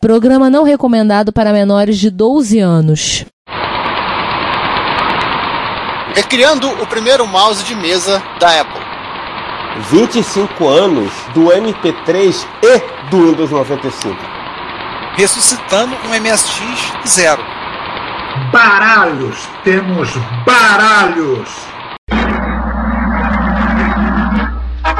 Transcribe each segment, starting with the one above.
Programa não recomendado para menores de 12 anos. Recriando o primeiro mouse de mesa da Apple. 25 anos do MP3 e do Windows 95. Ressuscitando um MSX zero. Baralhos! Temos baralhos!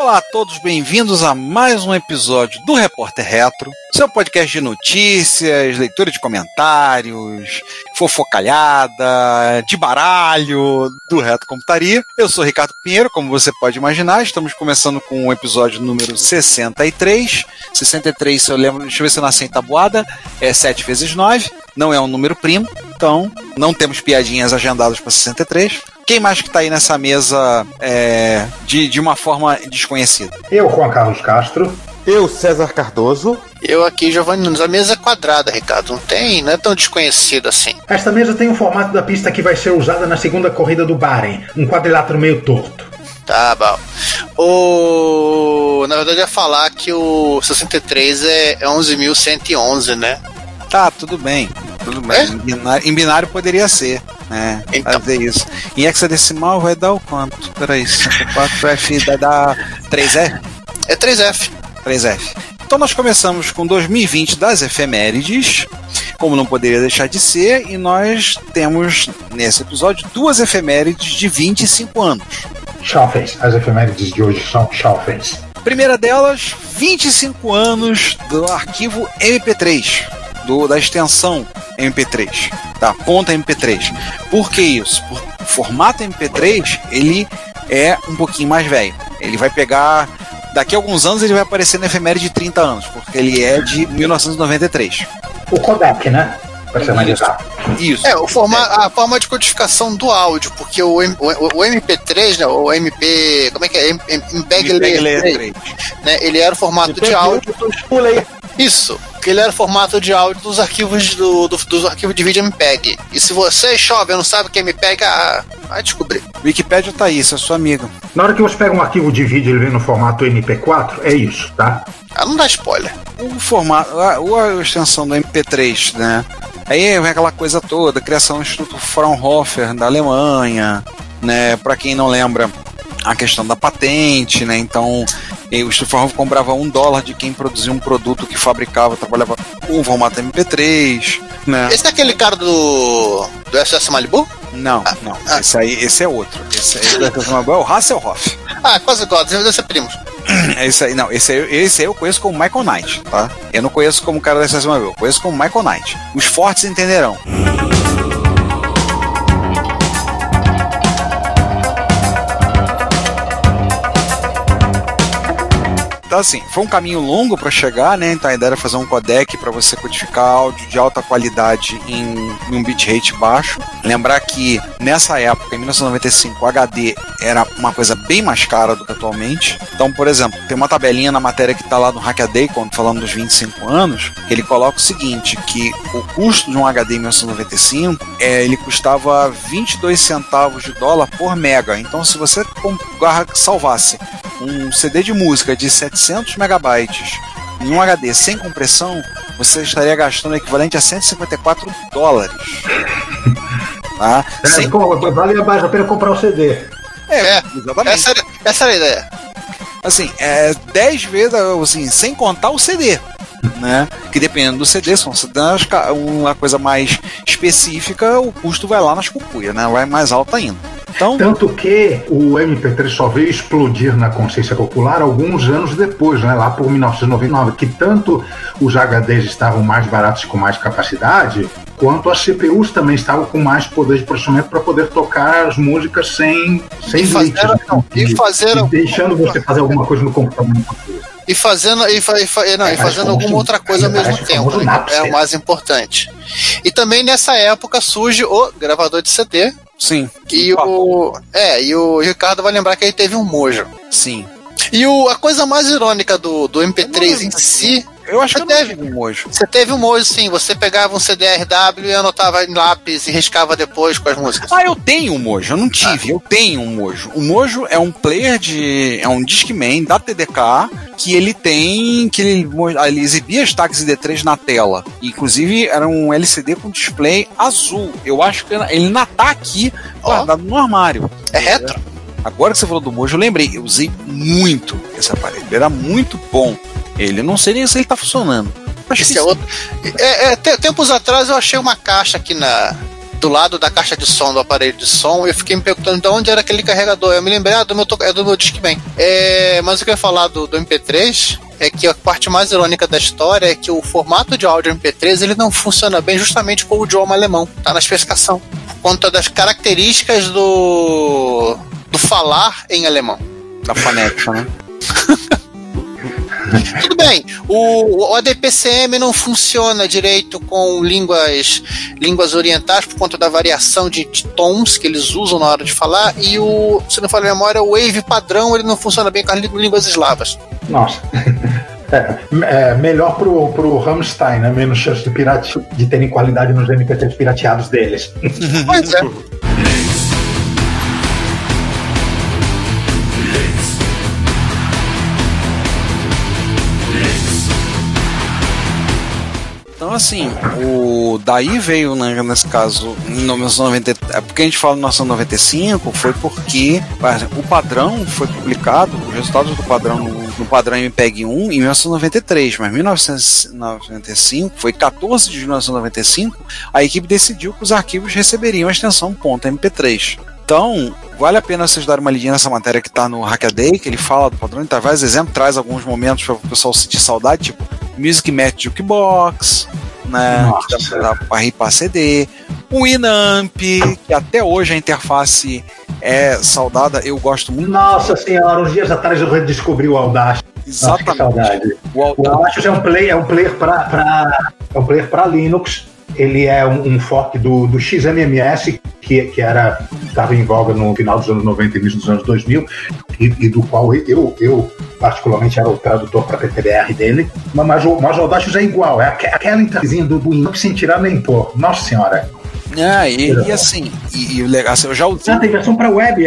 Olá a todos, bem-vindos a mais um episódio do Repórter Retro, seu podcast de notícias, leitura de comentários, fofocalhada, de baralho do Retro Computaria. Eu sou Ricardo Pinheiro, como você pode imaginar, estamos começando com o episódio número 63. 63, se eu lembro, deixa eu ver se eu nasci em tabuada, é 7 vezes 9, não é um número primo, então não temos piadinhas agendadas para 63. Quem mais que está aí nessa mesa é, de, de uma forma desconhecida? Eu, Juan Carlos Castro. Eu, César Cardoso. Eu aqui, Giovanni Nunes. A mesa é quadrada, Ricardo. Não tem, não é tão desconhecido assim. Esta mesa tem o formato da pista que vai ser usada na segunda corrida do Bahrein. Um quadrilátero meio torto. Tá bom. O... Na verdade, eu ia falar que o 63 é, é 11.111, né? Tá, tudo bem. Tudo bem. É? Em, binário, em binário poderia ser, né? Então. Fazer isso. Em hexadecimal vai dar o quanto? Peraí, 4F vai dar 3F? É 3F. 3F. Então nós começamos com 2020 das efemérides, como não poderia deixar de ser, e nós temos nesse episódio duas efemérides de 25 anos. Jovens. As efemérides de hoje são jovens. Primeira delas, 25 anos do arquivo MP3, do, da extensão MP3, da ponta MP3. Por que isso? Por, o formato MP3 ele é um pouquinho mais velho. Ele vai pegar. Daqui a alguns anos ele vai aparecer na efeméride de 30 anos, porque ele é de 1993. O codec, né? Para ser mais Isso. É, o forma, a forma de codificação do áudio, porque o, M- o, o MP3, né, o MP. Como é que é? M- M- MPEG MPEG Layer 3, né, ele era o formato de áudio. Isso, que ele era o formato de áudio dos arquivos do, do- dos arquivos de vídeo MPEG. E se você, jovem, não sabe o que é MPEG, ah, vai descobrir. Wikipedia tá isso, é sua amiga. Na hora que você pega um arquivo de vídeo e ele vem no formato MP4, é isso, tá? Ah, não dá spoiler. O formato, a, a extensão do MP3, né? Aí vem aquela coisa toda, criação do Instituto Fraunhofer da Alemanha, né? Para quem não lembra, a questão da patente, né? Então, o Fraunhofer comprava um dólar de quem produzia um produto que fabricava, trabalhava com o formato MP3, né? Esse é aquele cara do. do SS Malibu? Não, não. Esse aí, esse é outro. Esse aí é o Hasselhoff. Ah, quase igual, deve ser primos. Esse aí, não, esse aí, esse aí eu conheço como Michael Knight, tá? Eu não conheço como o cara da Estação eu conheço como Michael Knight. Os fortes entenderão. Então, assim, foi um caminho longo para chegar, né? Então a ideia era fazer um codec para você codificar áudio de alta qualidade em, em um bitrate baixo. Lembrar que nessa época, em 1995, o HD era uma coisa bem mais cara do que atualmente. Então, por exemplo, tem uma tabelinha na matéria que está lá no Hackaday, quando falando dos 25 anos, que ele coloca o seguinte, que o custo de um HD em 1995, é, ele custava 22 centavos de dólar por mega. Então, se você salvasse um CD de música de 700 megabytes em um HD sem compressão, você estaria gastando o equivalente a 154 dólares. Tá? É, Sem- vale mais a pena comprar o CD. É, exatamente. essa era, essa era a ideia. Assim, é 10 vezes, assim, sem contar o CD. Né? Que dependendo do CD, se você ca- uma coisa mais específica, o custo vai lá nas cucuias, né? Vai mais alto ainda. Então, Tanto que o MP3 só veio explodir na consciência popular alguns anos depois, né, lá por 1999, que tanto os HDs estavam mais baratos e com mais capacidade, quanto as CPUs também estavam com mais poder de processamento para poder tocar as músicas sem, sem E fazer- né? e fazer- e deixando você fazer alguma coisa no computador. E fazendo, e, fa- e fa- não, É, e fazendo alguma outra coisa ao é, mesmo mas tempo. né. É o mais importante. E também nessa época surge o gravador de CD. Sim. E o. É, e o Ricardo vai lembrar que ele teve um mojo. Sim. E o, a coisa mais irônica do, do MP3 em si. Eu acho Você que eu teve. tive um mojo. Você teve um mojo, sim. Você pegava um CDRW e anotava em lápis e riscava depois com as músicas. Ah, eu tenho um Mojo, eu não tive, eu tenho um Mojo. O Mojo é um player de. é um Discman da TDK que ele tem. que ele, ele exibia as tags ID3 na tela. Inclusive era um LCD com display azul. Eu acho que ele ainda tá aqui guardado no armário. É retro? Agora que você falou do Mojo, eu lembrei, eu usei muito esse aparelho. Ele era muito bom. Ele, eu não sei nem se ele tá funcionando. Acho Esse que é outro. É, é, te- tempos atrás eu achei uma caixa aqui na. Do lado da caixa de som, do aparelho de som, e eu fiquei me perguntando de onde era aquele carregador. Eu me lembrei, ah, do meu, é do meu Discman. É, mas o que eu ia falar do, do MP3 é que a parte mais irônica da história é que o formato de áudio MP3 ele não funciona bem justamente com o idioma alemão. Tá na especificação. Por conta das características do. do falar em alemão. da fonética, né? Tudo bem, o, o ADPCM não funciona direito com línguas, línguas orientais por conta da variação de, de tons que eles usam na hora de falar, e o, se não falha a memória, o Wave padrão ele não funciona bem com as lí- línguas eslavas. Nossa. É, é, melhor pro, pro Rammstein, né? Menos chance de, pirate, de terem qualidade nos MP3 pirateados deles. Pois é. Então, assim, o daí veio, né, nesse caso, em 1990, é porque a gente fala em 1995, foi porque o padrão foi publicado, os resultados do padrão no, no padrão MPEG 1 em 1993, mas em 1995, foi 14 de 1995, a equipe decidiu que os arquivos receberiam a extensão .mp3. Então, vale a pena vocês darem uma lidinha nessa matéria que está no Hackaday, que ele fala do padrão, ele traz vários exemplos, traz alguns momentos para o pessoal sentir saudade, tipo Music Match Jukebox, né? Nossa. Que dá, dá pra ripar CD. O Inamp, que até hoje a interface é saudada, eu gosto muito. Nossa senhora, uns dias atrás eu redescobri o Audacity. Nossa, Exatamente. saudade. O Audacity. Audacity é um player, é um player para é um player para Linux. Ele é um, um fork do, do XMMS, que, que era estava em voga no final dos anos 90 e início dos anos 2000, e, e do qual eu, eu particularmente era o tradutor para PTBR dele. Mas, mas, o, mas o Audacity é igual, é aque- aquela interfacezinha do, do Linux sem tirar nem pôr. Nossa senhora. É, e, e assim, e, e o legal, assim, eu já usei. Ah, tem versão para web.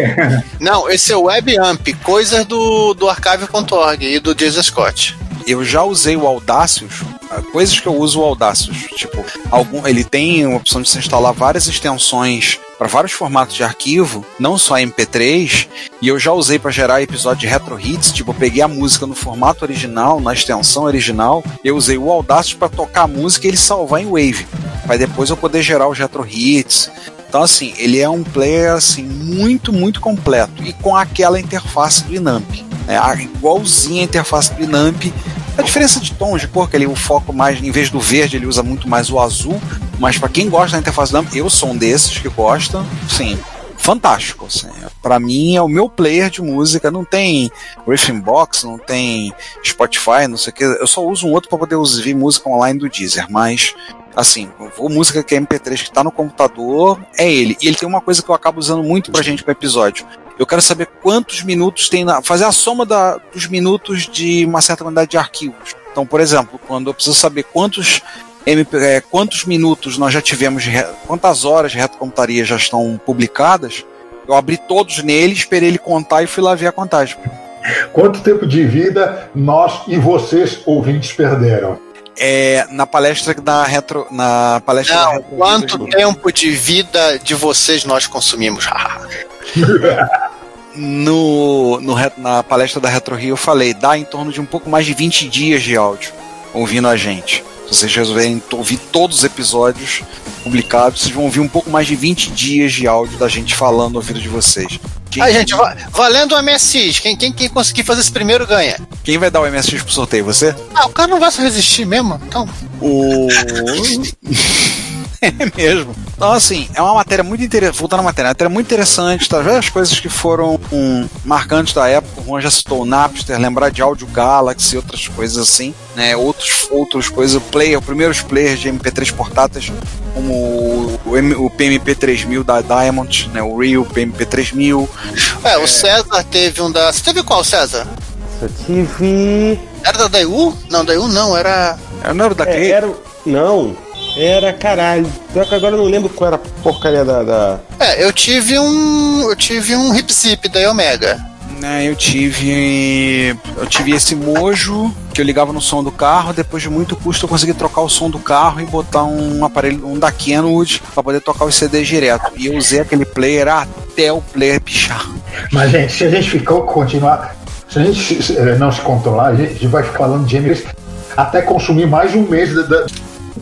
Não, esse é o WebAmp, coisas do, do archive.org e do Jason Scott. Eu já usei o Audacious, ah, coisas que eu uso o Audacious, tipo, algum, ele tem a opção de se instalar várias extensões para vários formatos de arquivo, não só MP3, e eu já usei para gerar episódio de retro hits, tipo, eu peguei a música no formato original, na extensão original, eu usei o Audacious para tocar a música e ele salvar em Wave, para depois eu poder gerar os retro hits. Então, assim, ele é um player assim, muito, muito completo e com aquela interface do Inamp. É, igualzinha a interface do Inamp. A diferença de tons de cor, que ele o foco mais, em vez do verde, ele usa muito mais o azul. Mas para quem gosta da interface do Inamp, eu sou um desses que gosta, sim, fantástico. Assim. Para mim é o meu player de música. Não tem Riffing Box, não tem Spotify, não sei o que. Eu só uso um outro para poder ouvir música online do Deezer, mas assim, a música que é MP3 que tá no computador é ele. E ele tem uma coisa que eu acabo usando muito pra gente pro episódio. Eu quero saber quantos minutos tem na. fazer a soma da, dos minutos de uma certa quantidade de arquivos. Então, por exemplo, quando eu preciso saber quantos MP, é, quantos minutos nós já tivemos, re- quantas horas de retrocomputaria já estão publicadas, eu abri todos nele, esperei ele contar e fui lá ver a contagem. Quanto tempo de vida nós e vocês, ouvintes, perderam? É, na palestra da retro. Na palestra da Não, retro quanto tempo de vida de vocês nós consumimos? no, no na palestra da Retro Rio eu falei, dá em torno de um pouco mais de 20 dias de áudio ouvindo a gente. Se vocês resolverem ouvir todos os episódios publicados, vocês vão ouvir um pouco mais de 20 dias de áudio da gente falando ouvido de vocês. Quem, Aí, gente, va- valendo o MSX, quem, quem, quem conseguir fazer esse primeiro ganha. quem vai dar o MSX pro sorteio? Você? Ah, o cara não vai se resistir mesmo? Então, O. é mesmo. Então, assim, é uma matéria muito interessante. Voltando à matéria, é uma matéria muito interessante, tá? Várias coisas que foram hum, marcantes da época. O Juan já citou o Napster, lembrar de Audio Galaxy e outras coisas assim, né? Outros, outras coisas. O player, os primeiros players de MP3 portáteis, como o, o, o PMP 3000 da Diamond, né? O Real PMP 3000. é, o César teve um da. Você teve qual, César? Eu tive. Era da Daewoo? Não, Daewoo não, era. Não era da É, era, não, era caralho. Pior que agora eu não lembro qual era a porcaria da. da... É, eu tive um. Eu tive um hip zip da Omega. Né, eu tive. Eu tive esse mojo que eu ligava no som do carro. Depois de muito custo, eu consegui trocar o som do carro e botar um aparelho, um da Kenwood, para poder tocar os CDs direto. E eu usei aquele player até o player pichar. Mas, gente, se a gente ficou continuar. Se a gente eh, não se controlar, a gente vai ficar falando de Emilis até consumir mais um mês da. da-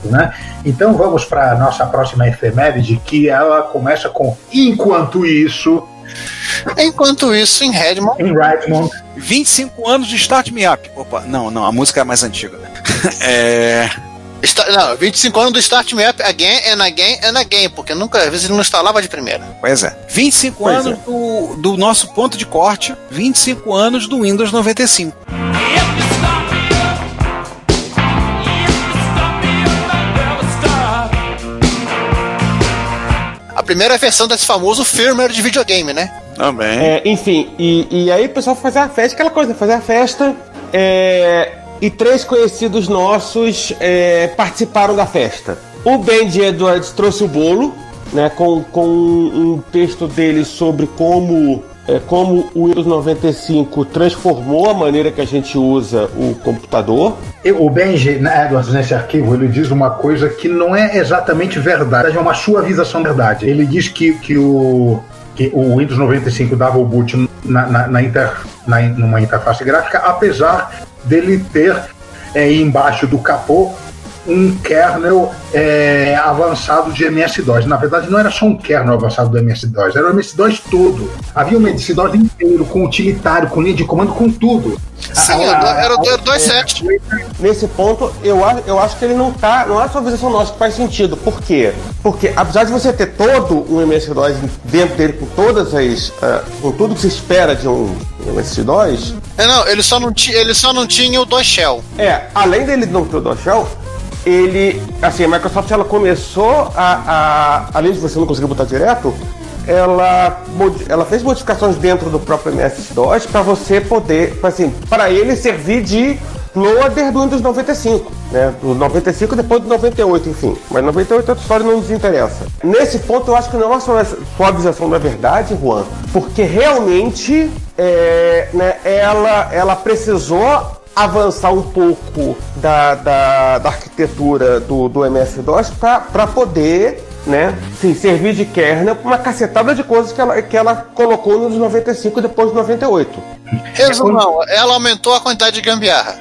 né? Então vamos para a nossa próxima efeméride, que ela começa com Enquanto isso, Enquanto isso, em Redmond, em Redmond, 25 anos de Start Me Up. Opa, não, não, a música é mais antiga. é. está, não, 25 anos do Start Me Up again and again and again, porque nunca, às vezes ele não instalava de primeira. Pois é. 25 Pois anos do, do nosso ponto de corte, 25 anos do Windows 95. A primeira versão desse famoso firmware de videogame, né? Também. É, enfim, e, e aí o pessoal fazia a festa, aquela coisa, fazia a festa. é, e três conhecidos nossos é, participaram da festa. O Benji Edwards trouxe o bolo, né, com, com um texto dele sobre como, é, como o Windows 95 transformou a maneira que a gente usa o computador. O Benji Edwards, nesse arquivo, ele diz uma coisa que não é exatamente verdade, é uma suavização da verdade. Ele diz que, que, o, que o Windows 95 dava o boot na, na, na inter, na, numa interface gráfica, apesar dele ter é, embaixo do capô um kernel é, avançado de MS-DOS. Na verdade, não era só um kernel avançado do MS-DOS, era o MS-DOS todo. Havia um MS-DOS inteiro, com utilitário, com linha de comando, com tudo. Sim, Ah, era o ah, 2.7. Nesse ponto, eu, a- eu acho que ele não tá. Não é só a visão nossa que faz sentido. Por quê? Porque apesar de você ter todo um MS-DOS dentro dele com todas as. ah, com tudo que se espera de um MS-DOS, É, não, ele só não, ti, ele só não tinha o 2 Shell. é, além dele não ter o DOS Shell, ele. Assim, a Microsoft ela começou a, a. Além de você não conseguir botar direto, ela, ela fez modificações dentro do próprio MS-DOS para você poder. Assim, para ele servir de loader do Windows 95, né? Do 95 depois do 98, enfim. Mas 98 é outra história não nos interessa. Nesse ponto eu acho que não é sua- suavização da verdade, Juan, porque realmente é, né, ela, ela precisou avançar um pouco da, da, da arquitetura do, do MS-DOS para poder né, sim, servir de kernel para uma cacetada de coisas que ela, que ela colocou nos 95 e depois de 98. Resumão, ela aumentou a quantidade de gambiarra.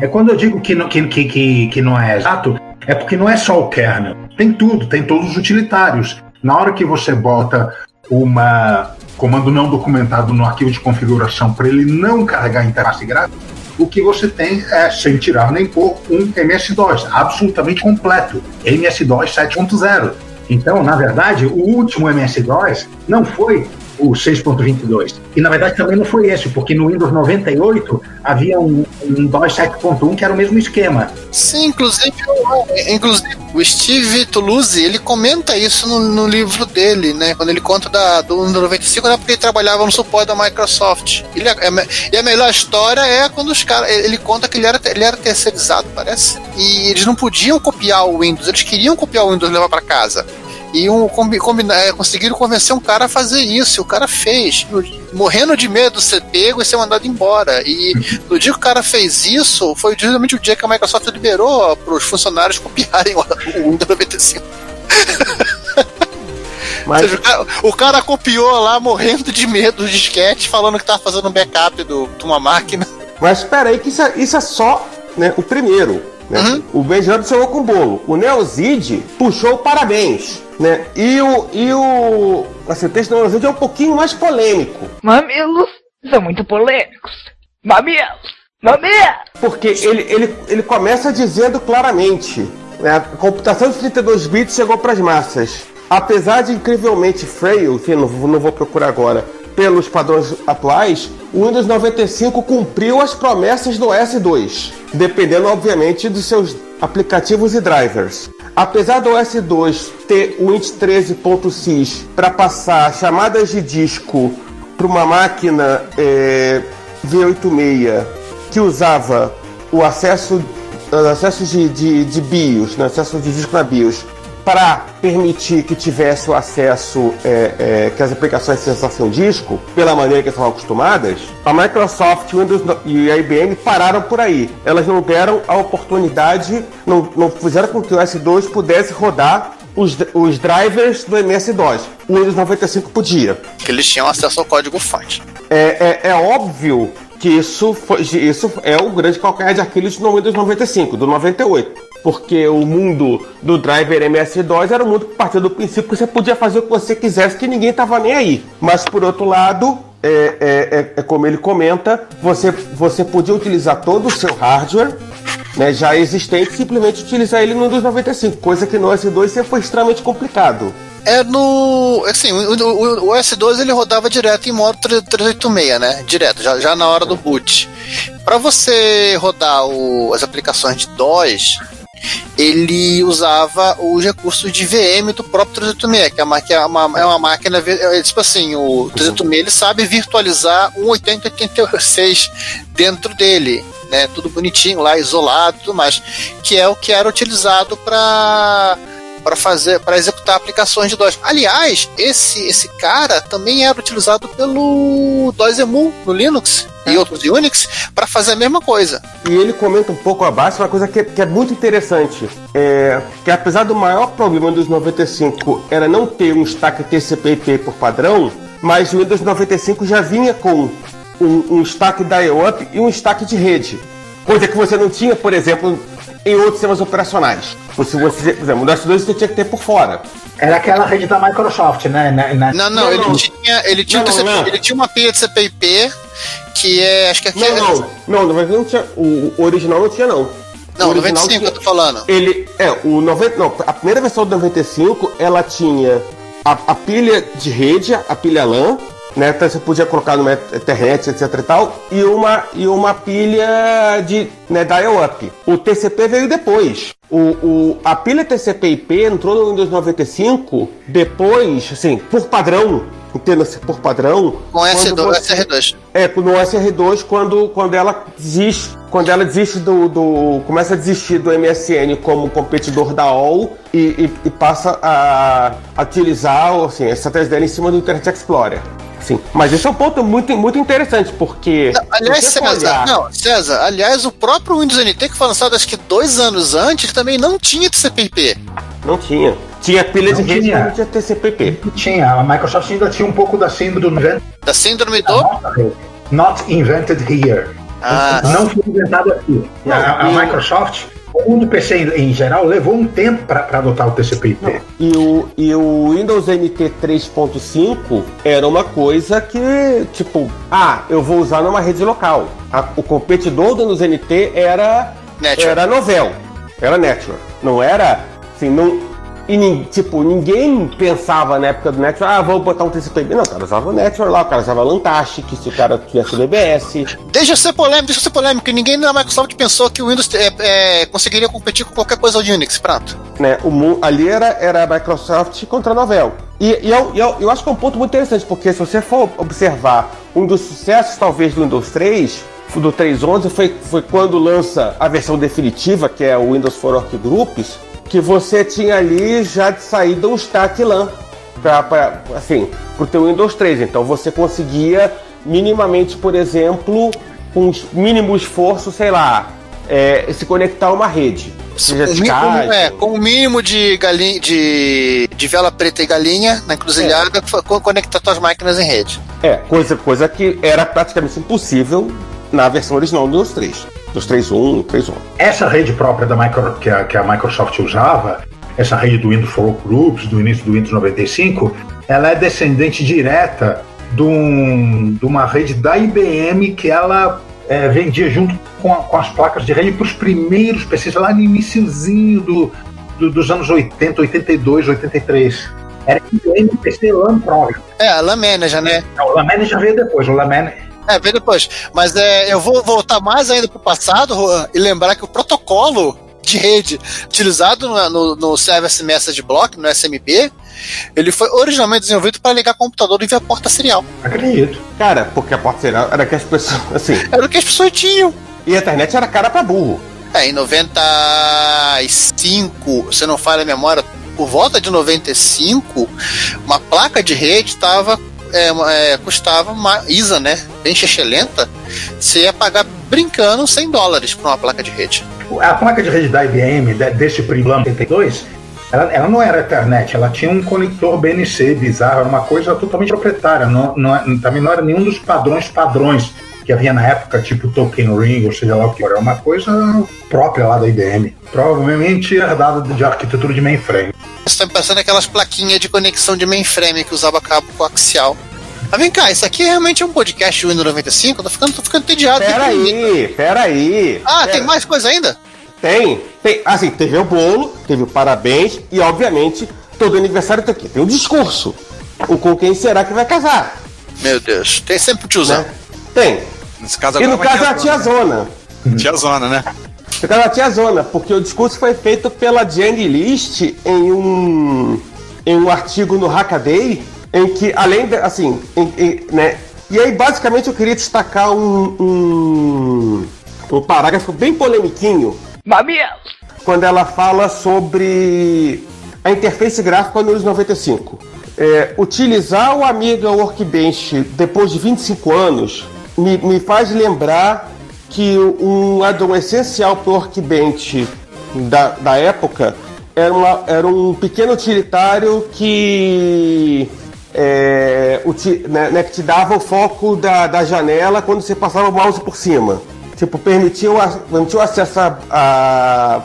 É quando eu digo que não, que, que, que, que não é exato, é porque não é só o kernel. Tem tudo, tem todos os utilitários. Na hora que você bota uma comando não documentado no arquivo de configuração para ele não carregar a interface gráfica, o que você tem é, sem tirar nem pôr, um MS-DOS absolutamente completo. MS-DOS 7.0. Então, na verdade, o último MS-DOS não foi o 6.22. E na verdade também não foi esse, porque no Windows 98 havia um, um DOS 7.1 que era o mesmo esquema. Sim, inclusive, o- inclusive o Steve Toulouse, ele comenta isso no, no livro dele, né? Quando ele conta da, do Windows 95, né? Porque ele trabalhava no suporte da Microsoft. Ele, é- é e a melhor história é quando os caras. Ele conta que ele era, ele era terceirizado, parece. E eles não podiam copiar o Windows, eles queriam copiar o Windows e levar para casa. E um, combi, combina- é, conseguiram convencer um cara a fazer isso, e o cara fez, morrendo de medo de ser pego e ser mandado embora. E no dia que o cara fez isso, foi justamente o dia que a Microsoft liberou para os funcionários copiarem o o Windows 95. Ou Mas seja, o cara, o cara copiou lá, morrendo de medo do disquete, falando que tava fazendo um backup do- de uma máquina. Mas espera aí que isso é, isso é só né, o primeiro. Né? Uhum. O Benjamin chegou com o bolo. O Neozid puxou o parabéns. Né? E o. E o. Assim, o texto do Neozid é um pouquinho mais polêmico. Mamilos são muito polêmicos. Mamilos! Mamilos! Porque ele, ele, ele começa dizendo claramente: né, a computação de 32 bits chegou para as massas. Apesar de incrivelmente frail, enfim, não, não vou procurar agora, pelos padrões atuais, o Windows 95 cumpriu as promessas do S2, dependendo, obviamente, dos seus aplicativos e drivers. Apesar do S2 ter o int 13.sys para passar chamadas de disco para uma máquina é, V86 que usava o acesso, acesso de, de, de BIOS, né, acesso de disco na BIOS, para permitir que tivesse o acesso, é, é, que as aplicações sensação disco, pela maneira que estavam acostumadas, a Microsoft Windows e a IBM pararam por aí. Elas não deram a oportunidade, não, não fizeram com que o S2 pudesse rodar os, os drivers do MS-DOS. O Windows 95 podia. Que eles tinham acesso ao código-fonte. É, é, é óbvio que isso, foi, isso é o grande calcanhar de Aquiles no Windows 95, do 98. Porque o mundo do driver MS-DOS era um mundo que partia do princípio que você podia fazer o que você quisesse, que ninguém estava nem aí. Mas por outro lado, é, é, é, é, como ele comenta, você, você podia utilizar todo o seu hardware né, já existente, simplesmente utilizar ele no Windows 95, coisa que no S2 sempre foi extremamente complicado. É no. Assim, o, o, o S2 ele rodava direto em modo 386, né? Direto, já, já na hora do boot. Para você rodar o, as aplicações de DOS, ele usava os recursos de VM do próprio 386, que é uma, que é uma, é uma máquina. É, tipo assim, o 386 ele sabe virtualizar um 8086 dentro dele. Né, tudo bonitinho lá, isolado tudo mais, que é o que era utilizado para para fazer para executar aplicações de DOS. Aliás, esse esse cara também era utilizado pelo DOSEMU no Linux e é. outros Unix para fazer a mesma coisa. E ele comenta um pouco abaixo uma coisa que, que é muito interessante, é, que apesar do maior problema dos 95 era não ter um stack TCP/IP por padrão, mas o Windows 95 já vinha com um, um stack dial-up e um stack de rede. Coisa que você não tinha, por exemplo, em outros sistemas operacionais. Se você, por exemplo, o DOS2 você tinha que ter por fora. Era aquela rede da Microsoft, né? Na, na... Não, não, ele, Tinha, ele, tinha não, não, ele tinha uma pilha de CPIP que é. Acho que aqui não, é... não, não, não, não tinha. O, o original não tinha, não. Não, o 95 tinha, eu tô falando. Ele. É, o 90. Não, a primeira versão do 95 ela tinha a, a pilha de rede, a pilha LAN, né? Então você podia colocar no Ethernet, etc e tal, e uma, e uma pilha de né, dial-up. O TCP veio depois. O, o, a pilha TCP/IP entrou no Windows 95 depois, assim, por padrão, entenda-se por padrão. Com S2, você, SR2. É, no SR2 quando, quando ela desiste, quando ela desiste do, do começa a desistir do MSN como competidor da OL e, e, e passa a, a utilizar assim, a estratégia dela em cima do Internet Explorer. Sim, mas esse é um ponto muito, muito interessante, porque. Não, aliás, César, olhar... não, César, aliás, o próprio Windows NT, que foi lançado acho que dois anos antes, também não tinha TCP/IP. Não tinha. Tinha pilha de rede, mas não tinha TCP/IP. Tinha. A Microsoft ainda tinha um pouco da síndrome. Da síndrome do? Not invented here. Ah, não foi inventado aqui. Não, a, a Microsoft o mundo PC em, geral levou um tempo para adotar o TCP/IP. E o, e o Windows NT 3.5 era uma coisa que, tipo, ah, eu vou usar numa rede local. A, o competidor do Windows NT era, era Novell, era Network. Não era, assim, não, e, tipo, ninguém pensava na época do Network, ah, vou botar um TCP. Não, o cara usava o Network lá, o cara usava Lantastic, se o cara tivesse o DBS. Deixa ser polêmico, deixa ser polêmico. Ninguém na Microsoft pensou que o Windows é, é, conseguiria competir com qualquer coisa do Unix, pronto. Né, o, ali era, era a Microsoft contra a Novell. E, e eu, eu, eu acho que é um ponto muito interessante, porque se você for observar um dos sucessos, talvez, do Windows 3, do 3.11 foi, foi quando lança a versão definitiva, que é o Windows for Workgroups, que você tinha ali já de saída um stack LAN para assim, o teu Windows 3. Então você conseguia minimamente, por exemplo, com mínimo esforço, sei lá, é, se conectar a uma rede. Seja com, mínimo, é, com o mínimo de, galinha, de, de vela preta e galinha na encruzilhada, é. conectar suas máquinas em rede. É, coisa, coisa que era praticamente impossível na versão original do Windows 3 dos 3.1, 3.1. Essa rede própria da micro, que, a, que a Microsoft usava, essa rede do Windows for Groups, do início do Windows 95, ela é descendente direta de, um, de uma rede da IBM que ela é, vendia junto com, a, com, as placas de rede para os primeiros PCs, lá no iníciozinho do, do, dos anos 80, 82, 83. Era IBM PC LAN Pro. É, a LAN Manager, né? Não, o LAN Manager veio depois. O LAN Manager é, vem depois. Mas é, eu vou voltar mais ainda pro passado, Juan, e lembrar que o protocolo de rede utilizado no, no, no Service Message Block, no SMP, ele foi originalmente desenvolvido para ligar computador via porta serial. Acredito. Cara, porque a porta serial era que as pessoas. Assim. Era o que as pessoas tinham. E a internet era cara pra burro. É, em 95, se não falha a memória, por volta de 95, uma placa de rede estava é, é, custava uma ISA, né? Bem lenta. Você ia pagar brincando 100 dólares por uma placa de rede. A placa de rede da IBM, desse Primblam 82, ela, ela, não era Ethernet, ela tinha um conector BNC bizarro, era uma coisa totalmente proprietária, não, não, também não era nenhum dos padrões padrões que havia na época, tipo Token Ring, ou seja lá o que era, uma coisa própria lá da IBM, provavelmente herdada de arquitetura de mainframe. Você tá pensando aquelas plaquinhas de conexão de mainframe que usava cabo coaxial. Mas vem cá, isso aqui realmente é um podcast Windows 95? Eu tô ficando, tô ficando entediado. Peraí, peraí. Ah, pera. tem mais coisa ainda? Tem, tem. Assim, teve o bolo, teve o parabéns e, obviamente, todo aniversário tem aqui. Tem o discurso. O com quem será que vai casar? Meu Deus, tem sempre o tiozão. Né? Tem. Nesse caso e no caso é a tia Zona. Tia Zona, né? No caso é a tia Zona, porque o discurso foi feito pela Jane List em um, em um artigo no Hackaday, em que, além de, assim, em, em, né? E aí, basicamente, eu queria destacar um, um, um parágrafo bem polemiquinho Mamilos! quando ela fala sobre a interface gráfica no Windows 95. É, utilizar o Amiga Workbench depois de 25 anos me, me faz lembrar que um addon essencial para o Workbench da, da época era, uma, era um pequeno utilitário que, é, uti, né, né, que te dava o foco da, da janela quando você passava o mouse por cima. Tipo, permitia o, o acesso a, a,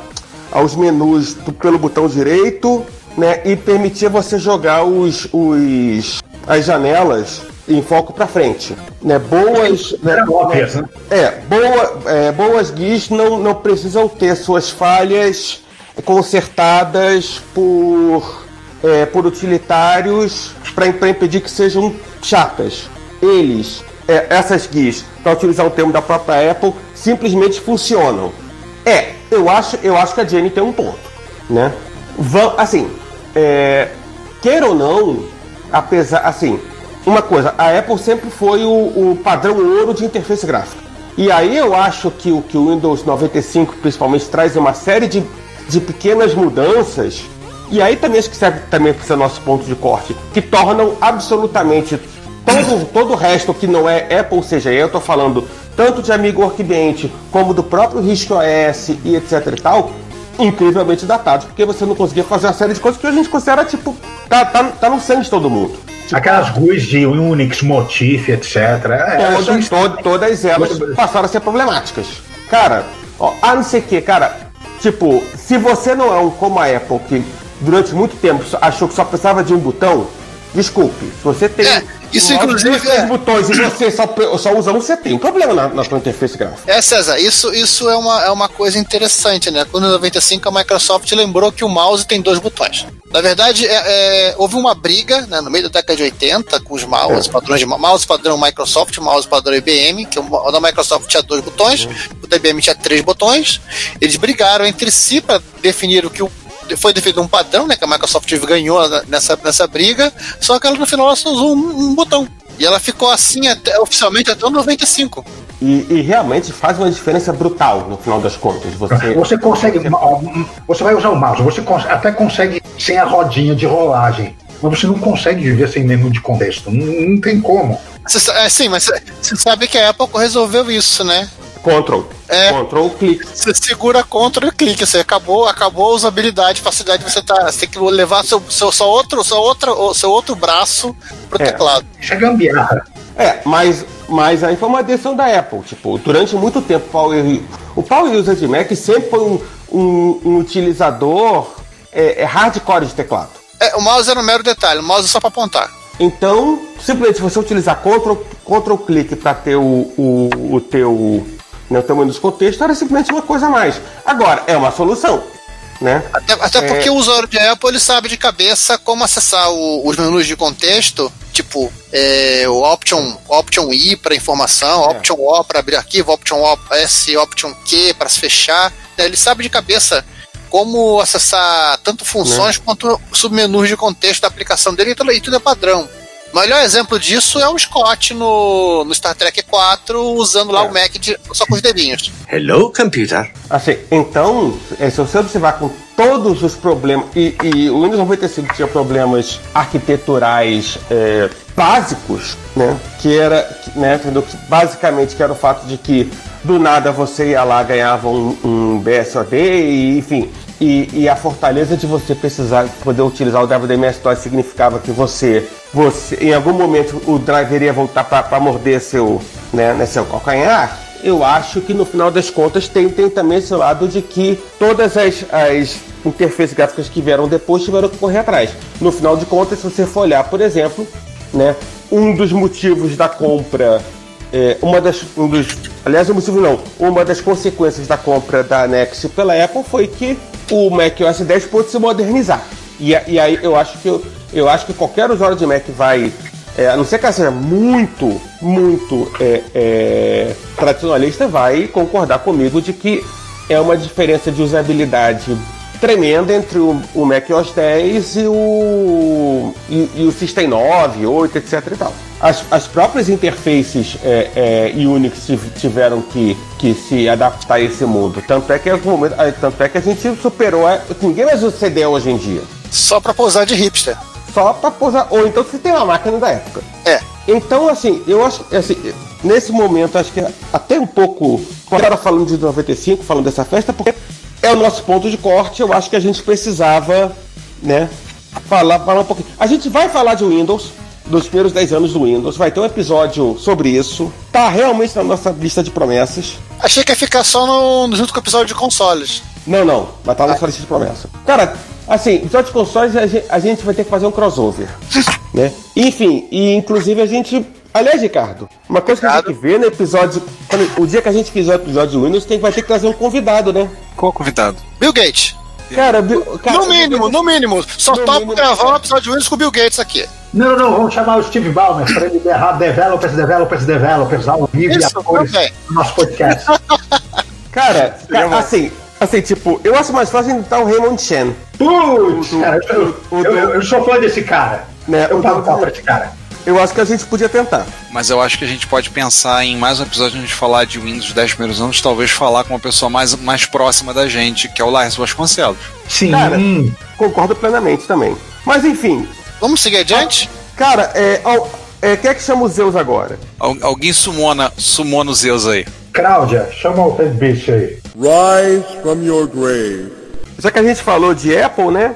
aos menus pelo botão direito né, e permitia você jogar os, os, as janelas em foco para frente. Né, boas. Era óbvias, né? É, boa, é, boas guias não, não precisam ter suas falhas consertadas por, é, por utilitários para impedir que sejam chatas. Eles, é, essas guias, para utilizar o termo da própria Apple, simplesmente funcionam. É, eu acho, eu acho que a Jenny tem um ponto, né? Vão, assim, é, queira ou não, apesar, assim, uma coisa, a Apple sempre foi o, o, padrão ouro de interface gráfica. E aí eu acho que o que o Windows 95 principalmente traz uma série de, de pequenas mudanças, e aí também acho que serve também para ser nosso ponto de corte, que tornam absolutamente todo, todo o resto que não é Apple, ou seja, eu estou falando tanto de Amigo Workbench como do próprio RISC-OS e etc e tal, incrivelmente datado, porque você não conseguia fazer uma série de coisas que a gente considera, tipo, tá, tá, tá no sangue de todo mundo. Tipo, Aquelas GUIs de Unix, Motif, etc. É, todas, todo, todas elas passaram a ser problemáticas. Cara, ó, ah, não sei o que, cara. Tipo, se você não é um como a Apple, que durante muito tempo achou que só precisava de um botão, desculpe. Se você tem. É, isso inclusive é... botões e você só, só usa um, você tem um problema na, na sua interface gráfica. É, César, isso, isso é, uma, é uma coisa interessante, né? Quando em 95 a Microsoft lembrou que o mouse tem dois botões. Na verdade, é, é, houve uma briga né, no meio da década de 80 com os mouse, é. padrões de mouse padrão Microsoft, mouse padrão IBM, que o da Microsoft tinha dois botões, o da IBM tinha três botões. Eles brigaram entre si para definir o que o foi definido um padrão, né? Que a Microsoft ganhou nessa, nessa briga, só que ela no final ela só usou um, um botão. E ela ficou assim até, oficialmente até o 95. E, e, realmente faz uma diferença brutal no final das contas. Você, você consegue. Você vai usar o mouse, você até consegue sem a rodinha de rolagem. Mas você não consegue viver sem menu de contexto. Não, não tem como. Cê, é, sim, mas você sabe que a Apple resolveu isso, né? Ctrl. É, Ctrl, clique. Você segura Ctrl e clique. Você acabou, acabou a usabilidade, facilidade. Você, tá, você tem que levar seu, seu, seu, outro, seu, outro, seu outro braço pro É. teclado. Isso é gambiarra. É, mas, mas aí foi uma decisão da Apple. Tipo, durante muito tempo, o Power, o Power User de Mac sempre foi um, um, um utilizador é, é hardcore de teclado. É, o mouse era um mero detalhe, o mouse é só pra apontar. Então, simplesmente você utilizar Ctrl, Ctrl clique para ter o, o, o teu né, o tamanho dos contextos era simplesmente uma coisa a mais. Agora, é uma solução. Né? Até, até É. porque o usuário de Apple ele sabe de cabeça como acessar o- os menus de contexto, tipo é, o Option, Option I para informação, Option O para abrir arquivo, Option O, S, Option Q para se fechar. né? Ele sabe de cabeça como acessar tanto funções quanto submenus de contexto da aplicação dele e tudo, e tudo é padrão. O melhor exemplo disso é o Scott no, no Star Trek 4, usando lá É. o Mac de- só com os dedinhos. Hello, computer. Assim, então, é, se você observar com todos os problemas, e, e o Windows 95 tinha problemas arquiteturais é, básicos, né? Que era, né, basicamente que era o fato de que do nada você ia lá, ganhava um, um BSOD, e, enfim. E, e a fortaleza de você precisar poder utilizar o WDMS-DOS significava que você, você, em algum momento, o driver ia voltar para morder seu, né, né, seu calcanhar eu acho que no final das contas tem, tem também esse lado de que todas as, as interfaces gráficas que vieram depois tiveram que correr atrás. No final de contas, se você for olhar, por exemplo, né, um dos motivos da compra, é, uma das, um dos, aliás, o motivo não, uma das consequências da compra da Next pela Apple foi que o macOS 10 pôde se modernizar. E, e aí eu acho que eu acho que qualquer usuário de Mac vai é, a não ser que ela seja muito, muito é, é, tradicionalista, vai concordar comigo de que é uma diferença de usabilidade tremenda entre o, o Mac OS 10 e o, e, e o System 9, 8, etc e tal. As, as próprias interfaces é, é, Unix tiv- tiveram que, que se adaptar a esse mundo. Tanto é que, algum momento, ah, tanto é que a gente superou. A, ninguém mais usa CD hoje em dia Só pra pousar de hipster. só pra posar. Ou então você tem uma máquina da época. É. Então, assim, eu acho assim, nesse momento, acho que é até um pouco. Agora falando de 95, falando dessa festa, porque é o nosso ponto de corte, eu acho que a gente precisava, né? Falar, falar um pouquinho. A gente vai falar de Windows, dos primeiros 10 anos do Windows, vai ter um episódio sobre isso. Tá realmente na nossa lista de promessas. Achei que ia ficar só no, junto com o episódio de consoles. Não, não, vai estar na nossa lista de promessa. Cara, assim, episódio de consoles a gente, a gente vai ter que fazer um crossover. né? Enfim, e inclusive a gente. Aliás, Ricardo, uma coisa que a gente tem que ver no episódio. o dia que a gente fizer o episódio do Windows, tem, vai ter que trazer um convidado, né? Qual convidado? Bill Gates. Cara, Bi- cara no mínimo, no mínimo. Só No topo mínimo, gravar um episódio de Windows com o Bill Gates aqui. Não, não, vamos chamar o Steve Ballmer para ele berrar developers, developers, developers ao vivo e atores também. do nosso podcast. Cara, ca- assim, assim, tipo, eu acho mais fácil então o Raymond Chen. Putz, cara, eu, eu, eu, eu sou fã desse cara. Né, Eu pago pau pra esse cara. Eu acho que a gente podia tentar. Mas eu acho que a gente pode pensar em mais um episódio onde a gente falar de Windows dos 10 primeiros anos, talvez falar com uma pessoa mais, mais próxima da gente, que é o Lars Vasconcelos. Sim. Cara, Concordo plenamente também. Mas enfim, Vamos seguir adiante? cara, é, ao- é, quem é que chama os Zeus agora? Al- alguém sumona, sumona os Zeus aí. Cláudia, chama o Bicho aí. Rise from your grave. Já que a gente falou de Apple, né?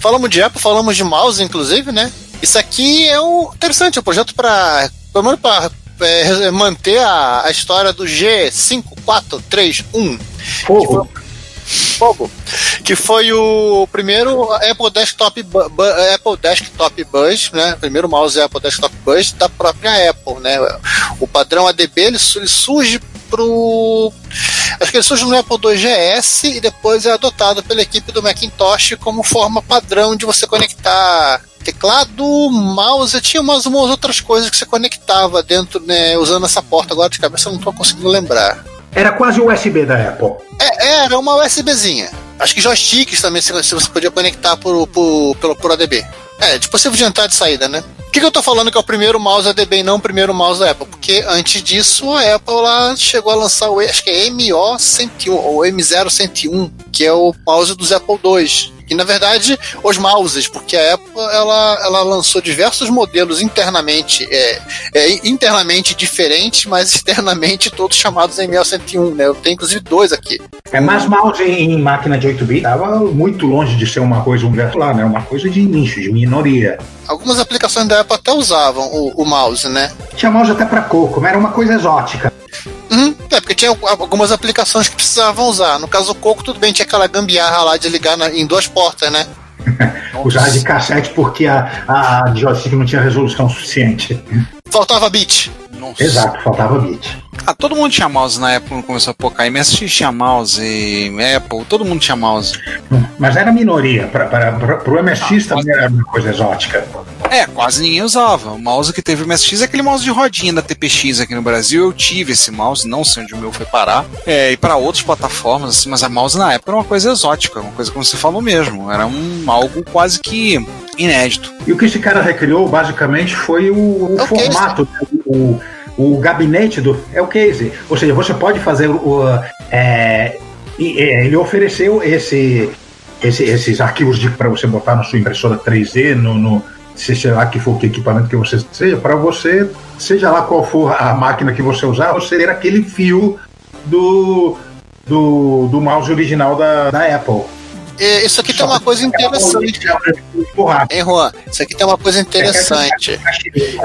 Falamos de Apple, falamos de mouse, inclusive, né? Isso aqui é o interessante, é um projeto para pelo menos para é, manter a, a história do G5431. Fogo. Fogo. Que foi o primeiro Apple Desktop, Bu- Apple Desktop Bus, né? O primeiro mouse Apple Desktop Bus da própria Apple, né? O padrão ADB ele, ele surge pro acho que ele surge no Apple II GS e depois é adotado pela equipe do Macintosh como forma padrão de você conectar teclado, mouse, tinha umas, umas outras coisas que você conectava dentro, né, usando essa porta. Agora de cabeça eu não estou conseguindo lembrar. Era quase o USB da Apple. É, era uma USBzinha. Acho que joysticks também se se você podia conectar por, por, pelo, por ADB. É, dispositivo de entrada e saída, né? Por que, que eu tô falando que é o primeiro mouse ADB e não o primeiro mouse da Apple? Porque antes disso a Apple lá chegou a lançar o, acho que é MO101 ou M0101, que é o mouse dos Apple II. E na verdade, os mouses, porque a Apple ela, ela lançou diversos modelos internamente, é, é, internamente diferentes, mas externamente todos chamados MO101, né? Eu tenho inclusive dois aqui. É, mas mouse em, máquina de 8 bits estava muito longe de ser uma coisa universal, né? Uma coisa de nicho, de minoria. Algumas aplicações da Apple até usavam o, o mouse, né? Tinha mouse até para coco, mas era uma coisa exótica. Uhum, é, porque tinha algumas aplicações que precisavam usar. No caso do Coco, tudo bem, tinha aquela gambiarra lá de ligar na- em duas portas, né? Usar de cassete porque a, a joystick não tinha resolução suficiente. Faltava bit. Nossa. Exato, faltava bit. Ah, todo mundo tinha mouse na época quando começou a pocar. MSX tinha mouse, Apple, todo mundo tinha mouse. Mas era minoria. Para o MSX também era uma coisa exótica. É, quase ninguém usava. O mouse que teve o MSX é aquele mouse de rodinha da TPX aqui no Brasil. Eu tive esse mouse, não sei onde o meu foi parar. É, e para outras plataformas, assim, mas a mouse na época era uma coisa exótica, uma coisa como você falou mesmo. Era um algo quase que inédito. E o que esse cara recriou basicamente foi o, o É o formato, né? o, o gabinete do. É o case. Ou seja, você pode fazer o. é, é, ele ofereceu esse, esse- esses arquivos para você botar na sua impressora 3D, no, no seja lá que for que equipamento que você seja, para você, seja lá qual for a máquina que você usar, você ter aquele fio do, do, do mouse original da, da Apple. É, Isso aqui tem uma coisa interessante. Hein, Juan? Isso aqui tem uma coisa interessante.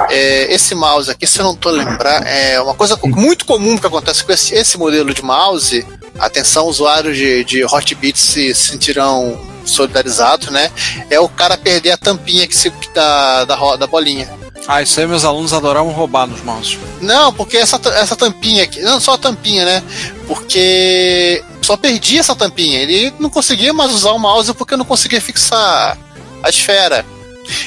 É, esse mouse aqui, se eu não tô lembrar, é uma coisa co- muito comum que acontece com esse, esse modelo de mouse. Atenção, usuários de, de Hotbit se sentirão solidarizados, né? É o cara perder a tampinha que se, da, da, da bolinha. Ah, isso aí meus alunos adoravam roubar nos mouse. Não, porque essa, essa tampinha aqui, não só a tampinha, né? Porque só perdi essa tampinha. Ele não conseguia mais usar o mouse porque não conseguia fixar a esfera.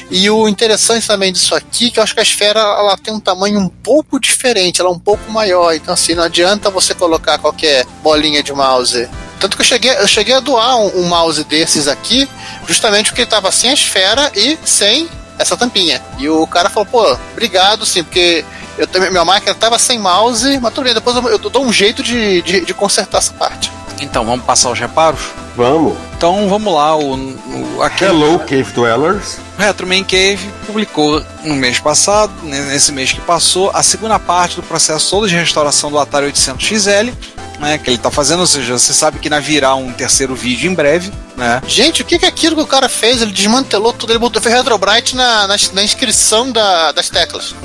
E o interessante também disso aqui, que eu acho que a esfera ela tem um tamanho um pouco diferente, ela é um pouco maior. Então, assim, não adianta você colocar qualquer bolinha de mouse. Tanto que eu cheguei, eu cheguei a doar um, um mouse desses aqui, justamente porque ele tava sem a esfera e sem essa tampinha. E o cara falou, pô, obrigado, sim, porque eu minha máquina tava sem mouse, mas tudo bem, depois eu, eu dou um jeito de, de, de consertar essa parte. Então, vamos passar os reparos? Vamos. Então, vamos lá. O, o, aqui, Hello, Cave Dwellers. O Retroman Cave publicou no mês passado, né, nesse mês que passou, a segunda parte do processo todo de restauração do Atari 800 XL, né, que ele está fazendo, ou seja, você sabe que na virá um terceiro vídeo em breve, né? Gente, o que, é aquilo que o cara fez? Ele desmantelou tudo, ele botou fez Retrobrite na, na, na inscrição da, das teclas.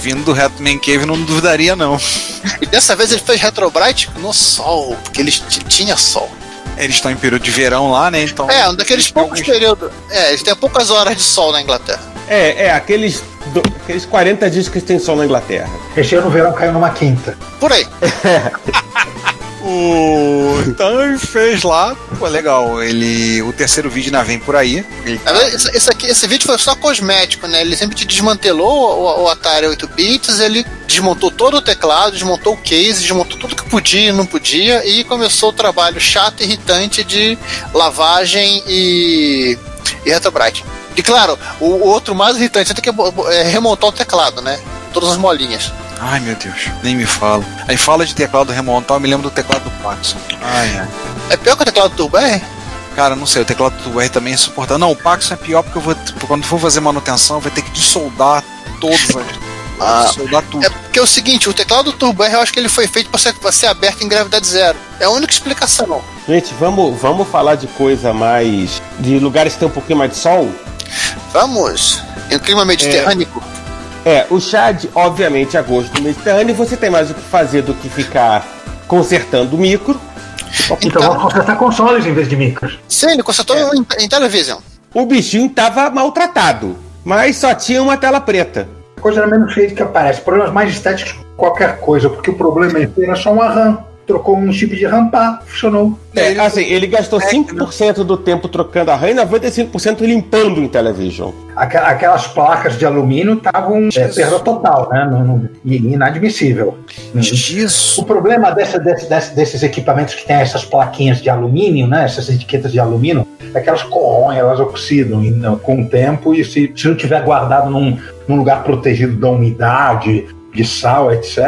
Vindo do Retroman Cave, não duvidaria não. E dessa vez ele fez Retrobrite no sol, porque ele tinha sol. Eles estão em período de verão lá, né? Então. É, um daqueles poucos alguns- períodos. É, eles têm poucas horas de sol na Inglaterra. É, é, aqueles, do- aqueles 40 dias que tem sol na Inglaterra. Esse ano o verão caiu numa quinta. Por aí. O... Então ele fez lá, pô, legal. Ele, o terceiro vídeo ainda vem por aí. Ele tá- esse, esse aqui, esse vídeo foi só cosmético, né? Ele sempre te desmantelou o, o Atari 8 bits, ele desmontou todo o teclado, desmontou o case, desmontou tudo que podia e não podia, e começou o trabalho chato e irritante de lavagem e, e retrobrite. E claro, o, o outro mais irritante é ter que é remontar o teclado, né? Todas as molinhas. Ai meu Deus, nem me fala. Aí fala de teclado remontar, eu me lembro do teclado do Paxson. Ai, ai. É pior que o teclado do Turbo R? Cara, não sei, o teclado do R também é insuportável. Não, o Paxson é pior porque eu vou, quando for fazer manutenção, vai ter que dessoldar todas as. Ah. É porque é o seguinte, o teclado do Turbo R eu acho que ele foi feito para ser, pra ser aberto em gravidade zero. É a única explicação. Gente, vamos, vamos falar de coisa mais. de lugares que tem um pouquinho mais de sol? Vamos. Em um clima mediterrâneo. É, o Chad, obviamente, a gosto do Mediterrâneo, você tem mais o que fazer do que ficar consertando o micro. Então, vamos consertar consoles em vez de micros. Sim, ele consertou em, em televisão. O bichinho estava maltratado, mas só tinha uma tela preta. A coisa era menos feia do que aparece. Problemas mais estéticos que qualquer coisa, porque o problema era só uma RAM. Trocou um chip de RAM, pá, funcionou. É, assim, ele gastou 5% do tempo trocando a RAM e 95% limpando em television. Aquela- Aquelas placas de alumínio estavam é, perda total, né? Não- não- inadmissível. Isso. O problema dessa- desse- desse- desses equipamentos que tem essas plaquinhas de alumínio, né? Essas etiquetas de alumínio, é que elas corroem, elas oxidam e, não, com o tempo e se, se não tiver guardado num, num lugar protegido da umidade, de sal, etc.,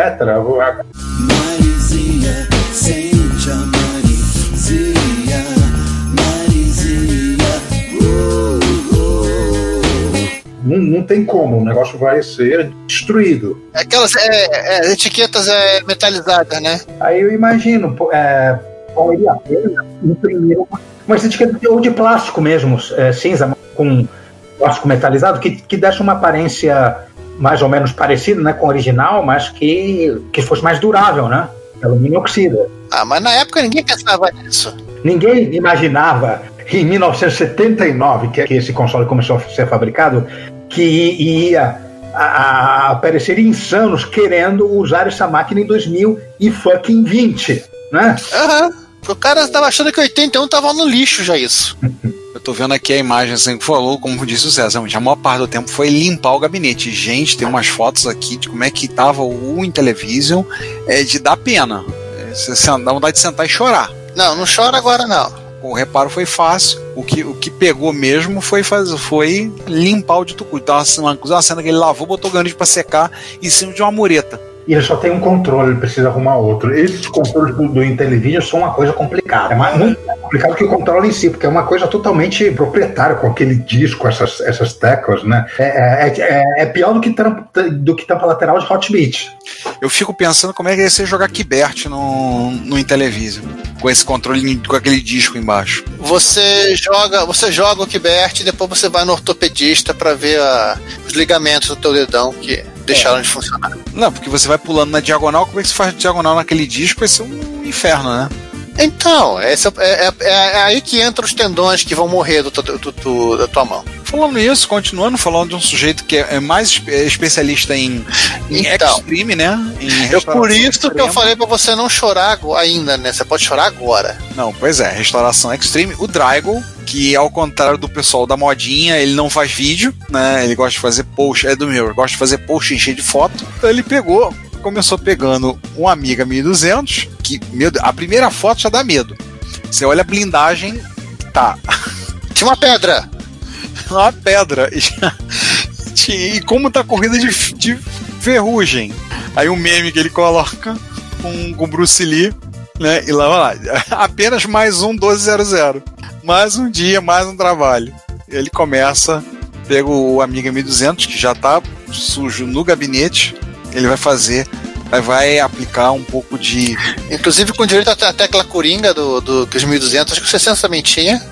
a- não, não tem como, o negócio vai ser destruído. Aquelas é, é, etiquetas é, metalizadas, né? Aí eu imagino, é, valeria a pena imprimir uma, umas etiquetas de, ou de plástico mesmo, é, cinza, com plástico metalizado, que, que desse uma aparência mais ou menos parecida né, com o original, mas que, que fosse mais durável, né? Alumínio oxida. Ah, mas na época ninguém pensava nisso. Ninguém imaginava em 1979, que, que esse console começou a ser fabricado, que ia a, a aparecer insanos querendo usar essa máquina em 2020, né? Aham. O cara tava achando que 81 tava no lixo já isso. Eu tô vendo aqui a imagem assim que falou, como disse o César, a maior parte do tempo foi limpar o gabinete. Gente, tem umas fotos aqui de como é que tava o Intellivision, é de dar pena. É, dá vontade de sentar e chorar. Não, não chora agora não. O reparo foi fácil. O que, o que pegou mesmo foi fazer, foi limpar o dito cujo. Tava uma, uma cena que ele lavou, botou o grande pra secar em cima de uma mureta. E ele só tem um controle, ele precisa arrumar outro. Esses controles do, do Intellivision são uma coisa complicada. É mais, muito mais complicado que o controle em si, porque é uma coisa totalmente proprietária com aquele disco, essas, essas teclas, né? É, é, é, é pior do que, tampa, do que tampa lateral de Hot Beat. Eu fico pensando como é que ia ser jogar Kibert no, no Intellivision. Com esse controle, com aquele disco embaixo. Você joga, você joga o Kibert e depois você vai no ortopedista pra ver a- os ligamentos do teu dedão que deixaram de funcionar. Não, porque você vai pulando na diagonal, como é que você faz diagonal naquele disco? Vai ser um inferno, né? Então, é, é- é- é aí que entram os tendões que vão morrer do, do- do- da tua mão. Falando isso, continuando falando de um sujeito que é é mais é especialista em, em Então. extreme, né? Em Eu, por restauração isso que eu falei pra você não chorar ainda, né? Você pode chorar agora. Não, pois é, restauração extreme. O Draigo, que ao contrário do pessoal da modinha, ele não faz vídeo, né? Ele gosta de fazer post, é do meu, gosta de fazer post cheio de foto. Então ele pegou, começou pegando um Amiga 1200, que, meu Deus, a primeira foto já dá medo. Você olha a blindagem, tá. Tinha uma pedra. Uma pedra. E como tá corrida de, de ferrugem. Aí um meme que ele coloca com, com Bruce Lee, né? E lá vai lá. Apenas mais um 1200. Mais um dia, mais um trabalho. Ele começa, pega o Amiga 1200, que já tá sujo no gabinete. Ele vai fazer, vai, aplicar um pouco de. Inclusive com direito à tecla coringa do, do, dos 1200, acho que o 600 também tinha.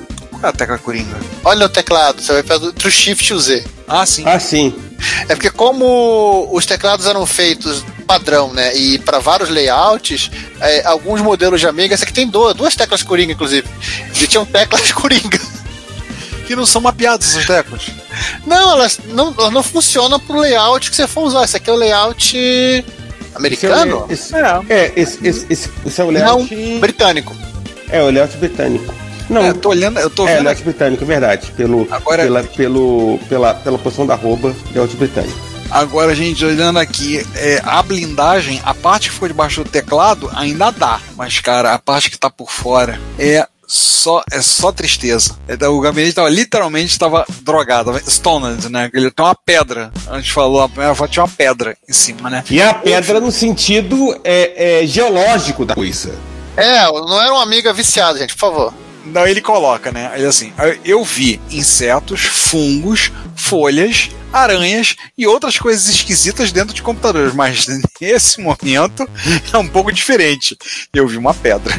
É a tecla coringa? Olha o teclado, você vai entre o Shift e o Z. Ah, sim. Ah, sim. É porque como os teclados eram feitos padrão, né, e para vários layouts, é, alguns modelos de Amiga, esse aqui tem duas, duas teclas coringa, inclusive. E tinham teclas coringa. Que não são mapeadas essas teclas. Não, elas não, elas não funcionam pro layout que você for usar. Esse aqui é o layout americano? Esse, é, esse, esse, esse, esse é o Não, layout. britânico. É, o layout britânico. Não, É, eu tô olhando, eu tô é, vendo layout britânico, é verdade. Pelo, Agora- pela, pelo, pela, pela posição da arroba, layout britânico. Agora, gente, olhando aqui, é, a blindagem, a parte que ficou debaixo do teclado ainda dá, mas, cara, a parte que tá por fora é só é só tristeza. É, O gabinete tava, literalmente estava drogado, stoned, né? Ele tem uma pedra. A gente falou, a primeira foto tinha uma pedra em cima, né? E a pedra no sentido é, é, geológico da coisa. É, não era uma amiga viciada, gente, por favor. Não, ele coloca, né? Ele assim, eu- vi insetos, fungos, folhas, aranhas e outras coisas esquisitas dentro de computadores, mas nesse momento é um pouco diferente. Eu vi uma pedra.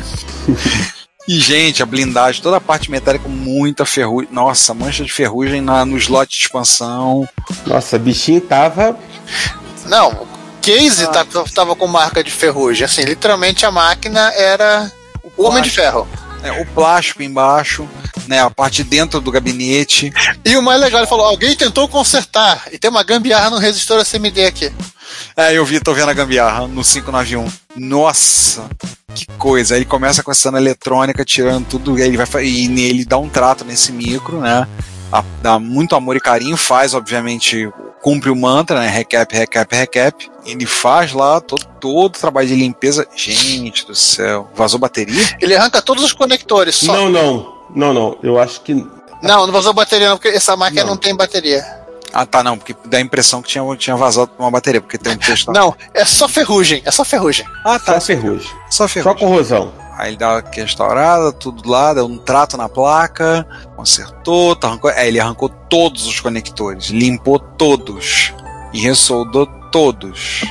E, gente, a blindagem, toda a parte metálica, muita ferrugem. Nossa, mancha de ferrugem na, no slot de expansão. Nossa, bichinho tava. Não, o case tá- tava com marca de ferrugem. Assim, literalmente a máquina era o Homem de Ferro. Né, o plástico embaixo, né, a parte dentro do gabinete. E o mais legal, ele falou: alguém tentou consertar. E tem uma gambiarra no resistor SMD aqui. É, eu vi, tô vendo a gambiarra no 591. Nossa, que coisa. Aí ele começa com essa cena eletrônica, tirando tudo, e ele vai e ele dá um trato nesse micro, né? A- Dá muito amor e carinho, faz, obviamente, cumpre o mantra, né? Recap, recap, recap. Ele faz lá todo, todo o trabalho de limpeza. Gente do céu, vazou bateria? Ele arranca todos os conectores só. Não, não. Não, não. Eu acho que. Não, não vazou bateria, não, porque essa máquina não, tem bateria. Ah, tá, não, porque dá a impressão que tinha, tinha vazado uma bateria, porque tem um texto. Não, é só ferrugem, é só ferrugem. Ah, tá. Só ferrugem. Só Só ferrugem. corrosão. Aí ele dá uma restaurada, tudo lá, deu um trato na placa, consertou, tá, arrancou, é, ele arrancou todos os conectores, limpou todos e ressoldou todos.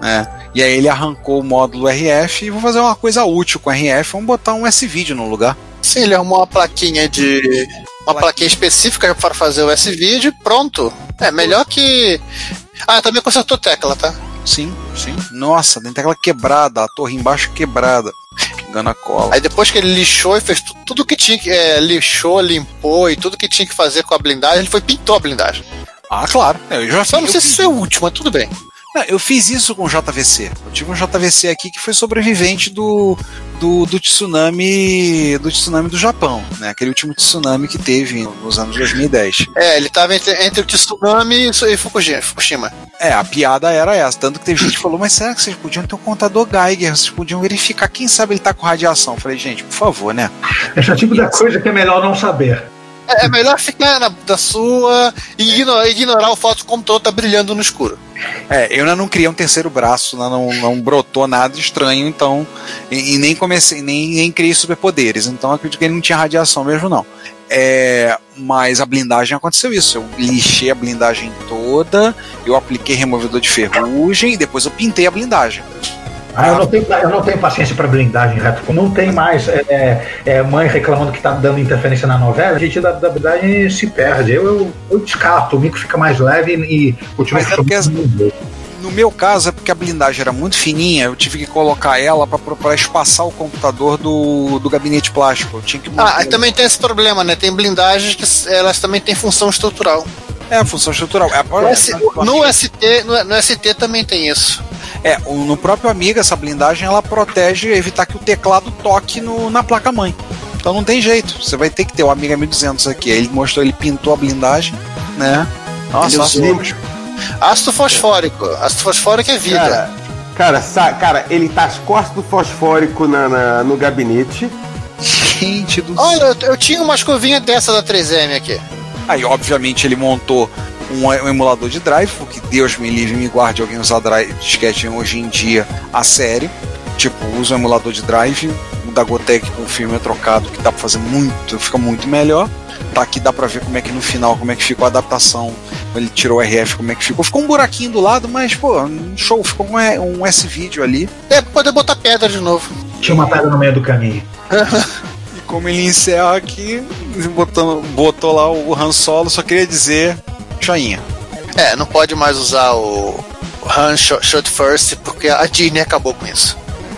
Né? E aí ele arrancou o módulo RF e vou fazer uma coisa útil com RF, vamos botar um S-Video no lugar. Sim, ele arrumou uma plaquinha de. Uma plaquinha específica para fazer o S-Video e pronto. É melhor que. Ah, também consertou tecla, tá? Sim, sim. Nossa, tem tecla quebrada, a torre embaixo quebrada. Pingando a cola. Aí depois que ele lixou e fez tu- tudo que tinha que. É, lixou, limpou e tudo que tinha que fazer com a blindagem, ele foi pintou a blindagem. Ah, claro. Eu já Só não sei se isso é útil, mas tudo bem. Não, eu fiz isso com o JVC. Eu tive um JVC aqui que foi sobrevivente do, do, do tsunami do tsunami do Japão, né? Aquele último tsunami que teve nos anos 2010. É, ele tava entre, entre o tsunami e Fukushima. É, a piada era essa. Tanto que teve gente que falou, mas será que vocês podiam ter um contador Geiger? Vocês podiam verificar, quem sabe ele tá com radiação? Eu falei, gente, por favor, né? Esse é o tipo da coisa que é melhor não saber. É, é melhor ficar na, da sua e ignorar, ignorar o foto como todo tá brilhando no escuro. É, eu ainda não criei um terceiro braço, ainda não, não brotou nada estranho, então. E, e nem comecei, nem, nem criei superpoderes. Então acredito que ele não tinha radiação mesmo, não. É, mas a blindagem aconteceu isso. Eu lixei a blindagem toda, eu apliquei removedor de ferrugem e depois eu pintei a blindagem. Ah, eu, não tenho, eu não tenho paciência para blindagem retro. Não tem mais é, é, é, mãe reclamando que tá dando interferência na novela. A gente da, da blindagem se perde. Eu, eu, eu descarto, o mico fica mais leve e continua Mas é porque as- No meu caso, é porque a blindagem era muito fininha, eu tive que colocar ela para espaçar o computador do, do gabinete plástico. Eu tinha que Ah, e também tem esse problema, né? Tem blindagens que elas também têm função estrutural. É, função estrutural. É, No, S- no ST, no, no ST também tem isso. É, no próprio Amiga, essa blindagem ela protege evitar que o teclado toque no, na placa-mãe. Então não tem jeito. Você vai ter que ter o Amiga 1200 aqui. Ele mostrou, ele pintou a blindagem, né? Nossa, usou. Ácido fosfórico. Ácido fosfórico é vida. Cara, cara, sa- cara, ele tá às costas do fosfórico na, na- no gabinete. Gente do Olha, eu, eu tinha uma escovinha dessa da 3M aqui. Aí, obviamente, ele montou um, um emulador de drive, porque Deus me livre e me guarde alguém usar drive, disquete hoje em dia a sério. Tipo, usa um emulador de drive, o da Gotec com o filme trocado, que dá pra fazer muito, fica muito melhor. Tá aqui, dá pra ver como é que no final, como é que ficou a adaptação. Ele tirou o RF, como é que ficou. Ficou um buraquinho do lado, mas, pô, show, ficou um, um S-vídeo ali. É pra poder botar pedra de novo. Tinha uma pedra no meio do caminho. E como ele encerra aqui, botando, botou lá o Han Solo, só queria dizer joinha. É, não pode mais usar o Han Shot First, porque a Disney acabou com isso.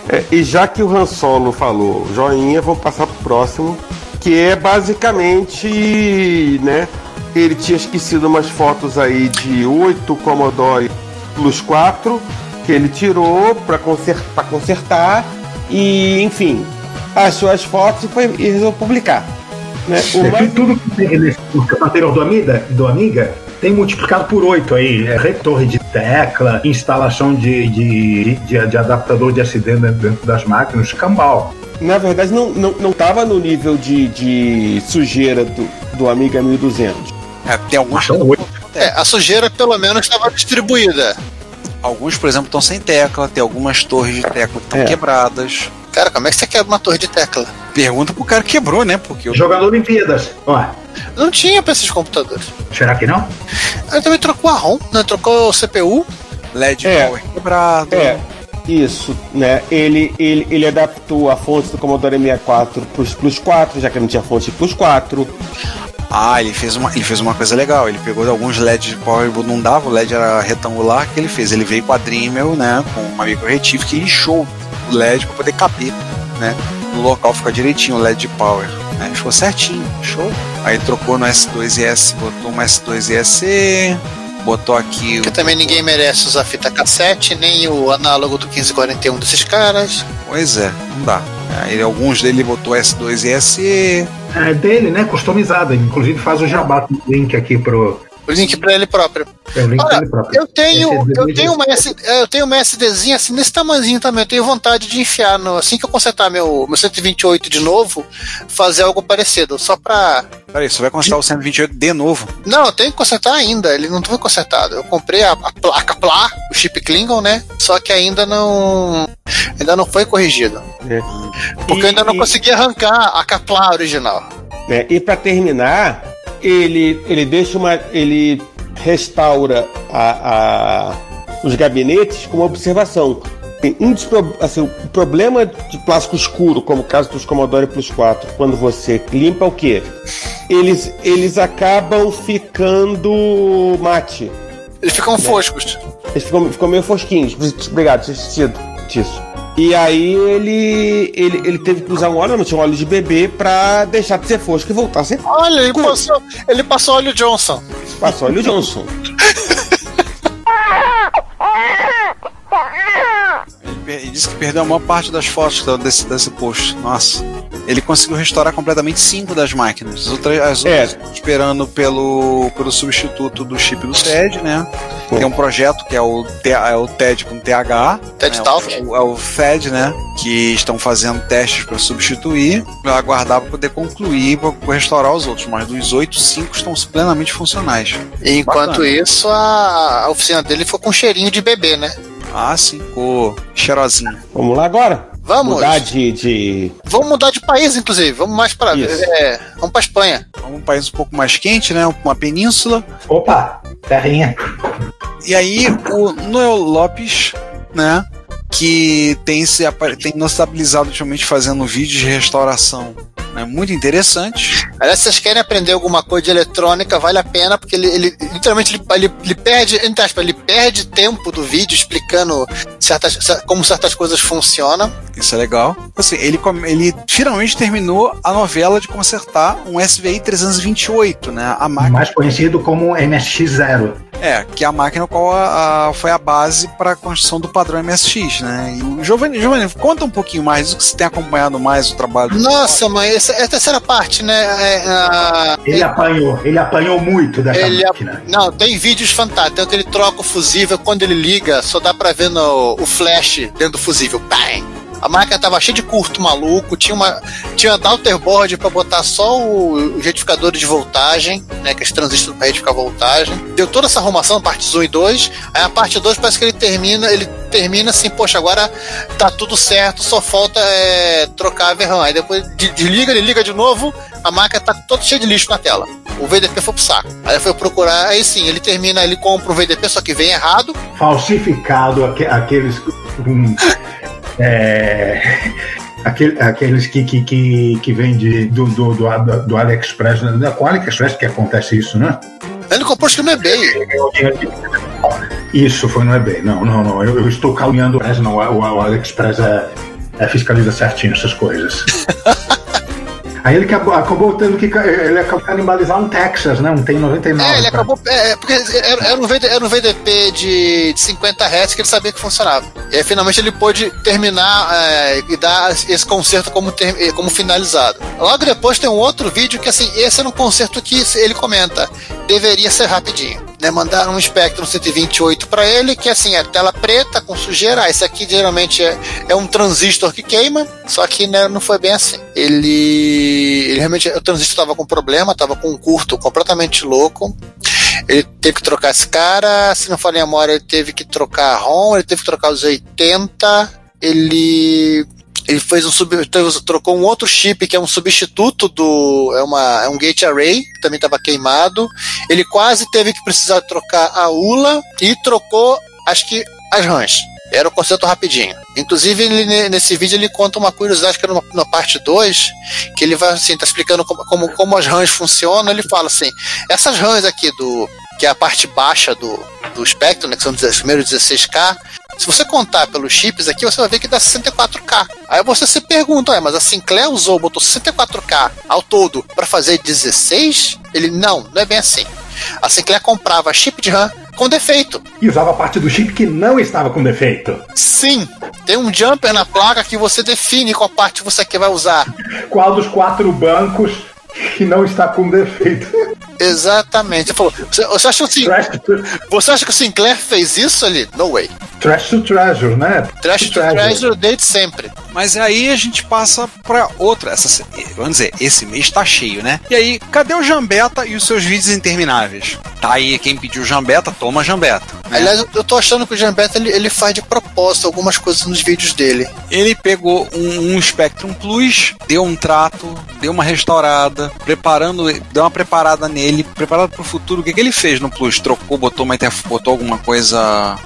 É, e já que o Han Solo falou joinha, vamos passar pro próximo, que é basicamente, né? Ele tinha esquecido umas fotos aí de 8 Commodore Plus 4 que ele tirou para consertar, pra consertar e, enfim, achou as fotos e, foi, e resolveu publicar. Né? O É, mais- tudo que tem nesse no anterior do Amiga, do Amiga tem multiplicado por 8 aí. É retorre de tecla, instalação de, de, de, de adaptador de SD dentro das máquinas, cambal. na verdade, não, não, não tava no nível de, de sujeira do, do Amiga 1200. É, tem alguns. É, a sujeira pelo menos estava distribuída. Alguns, por exemplo, estão sem tecla, tem algumas torres de tecla que estão É. quebradas. Cara, como é que você quebra uma torre de tecla? Pergunta pro cara que quebrou, né? Porque eu... Jogador Olimpíadas. Ó, Não tinha pra esses computadores. será que não? Ele também trocou a ROM, né? Trocou o CPU. LED É. power quebrado. É, isso, né? Ele, ele, ele adaptou a fonte do Commodore 64 plus, plus 4, já que não tinha fonte plus 4. Ah, ele fez, uma, ele fez uma coisa legal. Ele pegou alguns LEDs de power, não dava, o LED era retangular, o que ele fez? Ele veio com a Dremel, né? Com uma micro retífica que lixou o LED para poder caber, né? No local ficar direitinho o LED de power. Né? Ficou certinho, show. Aí trocou no S2S, botou um S2S, botou aqui Porque o. também ninguém merece usar fita cassete, nem o análogo do 1541 desses caras. Pois é, não dá. Aí alguns dele botou S2S. É dele, né? Customizada. Inclusive faz o jabá com o link aqui pro. O link pra ele próprio. É o link Olha, dele próprio. Eu tenho, Esse eu tenho uma S, eu tenho uma SDzinha assim nesse tamanhozinho também. Eu tenho vontade de enfiar no, assim que eu consertar meu, meu 128 de novo, fazer algo parecido, só pra Peraí, você vai consertar o 128 de novo. Não, eu tenho que consertar ainda. Ele não foi consertado. Eu comprei a, a placa Plá, o chip Klingon, né? Só que ainda não. Ainda não foi corrigido. É. Porque E- eu ainda não e- consegui arrancar a Caplá original. Né? E para terminar, ele, ele deixa uma. ele restaura a, a- os gabinetes com uma observação. Um dos assim, o problema de plástico escuro, como o caso dos Commodore Plus 4, quando você limpa o quê? Eles, eles acabam ficando mate. Eles ficam foscos. Eles ficam, ficam meio fosquinhos. Obrigado, tinha esquecido disso. E aí ele, ele, ele teve que usar um óleo, não tinha um óleo de bebê, pra deixar de ser fosco e voltar a ser Olha, ele passou, ele passou óleo Johnson. Passou óleo Johnson. Ele, disse que perdeu a maior parte das fotos da- desse, desse post. Nossa. Ele conseguiu restaurar completamente cinco das máquinas. As outras, as É. outras esperando pelo, pelo substituto do chip do TED, né? Tem um projeto que é o, é o TED com TH. TED né? Talk. O, é o TED, né? Que estão fazendo testes para substituir, para aguardar para poder concluir, para restaurar os outros. Mas dos oito, cinco estão plenamente funcionais. E enquanto Bacana. isso, a, a oficina dele ficou com um cheirinho de bebê, né? Ah, sim, ficou cheirosinho. Vamos lá agora? Vamos. Mudar de. de... Vamos mudar de país, inclusive. Vamos mais para. É, vamos para Espanha. Um país um pouco mais quente, né? Uma península. Opa, terrinha. E aí o Noel Lopes, né? Que tem se tem notabilizado ultimamente fazendo vídeos de restauração. Né, muito interessante. Aliás, se vocês querem aprender alguma coisa de eletrônica, vale a pena, porque ele, ele literalmente ele, ele, ele perde, entre aspas, ele perde tempo do vídeo explicando certas, cer- como certas coisas funcionam. Isso é legal. Assim, ele, ele finalmente terminou a novela de consertar um SVI 328, né? A máquina. Mais conhecido como MSX0. É, que é a máquina qual a- a- foi a base para a construção do padrão MSX, né? E o Giovanni, Giovanni, conta um pouquinho mais do que você tem acompanhado mais o trabalho do Nossa, mãe, essa é a terceira parte, né? É, a- Ele apanhou, ele apanhou muito Ele máquina. Não, tem vídeos fantásticos. Tanto ele troca o fusível, quando ele liga, só dá pra ver no, o flash dentro do fusível. Bang! A máquina tava cheia de curto maluco, tinha uma tinha daughterboard pra botar só o, retificadores de voltagem, né, que é transistor pra retificar voltagem. Deu toda essa arrumação, partes 1 e 2. Aí a parte 2 parece que ele termina, ele termina assim, poxa, agora tá tudo certo, só falta é, trocar a VRAM. Aí depois de- desliga, ele liga de novo, a máquina tá toda cheia de lixo na tela. O VDP foi pro saco. Aí foi procurar, aí sim, ele termina, ele compra um VDP, só que vem errado. Falsificado, aque- aqueles. É, aquele- aqueles que, que, que, que vem de, do, do, do, do AliExpress. Né? Com o AliExpress que acontece isso, né? Ele comprou acho que no eBay. Isso foi no eBay. Não, não, não. Eu, eu estou caluniando. Não, o, o AliExpress é, é fiscaliza certinho essas coisas. Aí ele acabou, acabou tendo que. Ele acabou canibalizar um Texas, né? Um tem 99. É, ele cara. acabou. É, é, porque era, era um VD, era um VDP de, de 50 Hz que ele sabia que funcionava. E aí finalmente ele pôde terminar é, e dar esse concerto como, ter- como finalizado. Logo depois tem um outro vídeo que, assim, esse era um concerto que ele comenta. Deveria ser rapidinho. Né, mandaram um Spectrum 128 para ele, que assim, é tela preta com sujeira. Ah, esse aqui geralmente é, é um transistor que queima, só que né, não foi bem assim. Ele, ele realmente, o transistor estava com problema, estava com um curto completamente louco. Ele teve que trocar esse cara, se não for em memória, ele teve que trocar a ROM, ele teve que trocar os 80, ele ele fez um sub, trocou um outro chip que é um substituto do é uma é um gate array que também estava queimado. Ele quase teve que precisar trocar a ULA e trocou acho que as RAMs. Era o conceito rapidinho. Inclusive, ele, ne- nesse vídeo ele conta uma curiosidade que era na, na parte 2, que ele vai assim, tá explicando como, como, como as RAMs funcionam. Ele fala assim: essas RAMs aqui do. que é a parte baixa do, do Spectrum, né, que são os primeiros 16K, se você contar pelos chips aqui, você vai ver que dá 64K. Aí você se pergunta, "Ué, mas a Sinclair usou, botou 64K ao todo para fazer 16? Ele, não, não é bem assim. A Sinclair comprava chip de RAM com defeito. E usava parte do chip que não estava com defeito. Sim, tem um jumper na placa que você define qual parte você quer vai usar. Qual dos quatro bancos que não está com defeito? Exatamente. Você, falou, você, você acha que o Sin- Trash to, você acha que o Sinclair fez isso ali? No way. trash to Treasure, né? Trash to Treasure desde sempre. Mas aí a gente passa pra outra. Essa, vamos dizer, esse mês tá cheio, né? E aí, cadê o Jambeta e os seus vídeos intermináveis? Tá aí, quem pediu Jambeta, toma Jambeta. né? Aliás, eu- eu tô achando que o Jambeta ele, ele faz de propósito algumas coisas nos vídeos dele. Ele pegou um, um Spectrum Plus, deu um trato, deu uma restaurada, preparando, deu uma preparada nele, preparado pro futuro. O que, que ele fez no Plus? Trocou, botou uma interf- botou alguma coisa. Ah,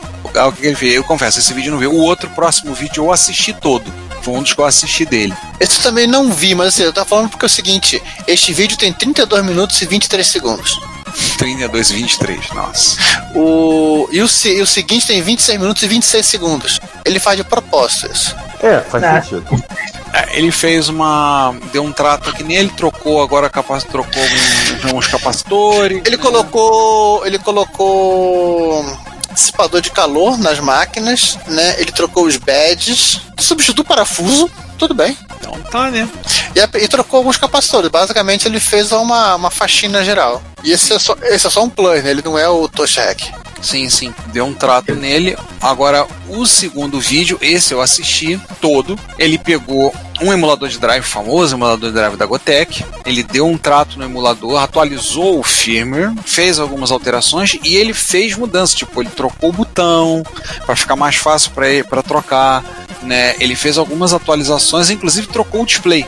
O que, que ele fez? Eu confesso, esse vídeo não vi. O outro próximo vídeo eu assisti todo. Foi um dos que eu assisti dele. Esse eu também não vi, mas assim, eu tava falando porque é o seguinte: este vídeo tem 32 minutos e 23 segundos. 32 e 23, nossa. O, e, o, se- e o seguinte tem 26 minutos e 26 segundos. Ele faz de propósito isso. É, faz Ah. sentido. É, Ele fez uma. Deu um trato aqui nele, trocou agora capac, trocou alguns, uns capacitores. Ele colocou. Ele colocou dissipador de calor nas máquinas, né? Ele trocou os badges, substituiu o parafuso, Tudo bem. Então tá, né? E, a- e trocou alguns capacitores. Basicamente, ele fez uma, uma faxina geral. E esse é, só, esse é só um plus, né? Ele não é o Toshak. Sim, sim. Deu um trato nele. Agora, o segundo vídeo, esse eu assisti todo. Ele pegou um emulador de drive famoso, emulador de drive da Gotec. Ele deu um trato no emulador, atualizou o firmware, fez algumas alterações e ele fez mudanças. Tipo, ele trocou o botão para ficar mais fácil para trocar. Né? Ele fez algumas atualizações, inclusive trocou o display.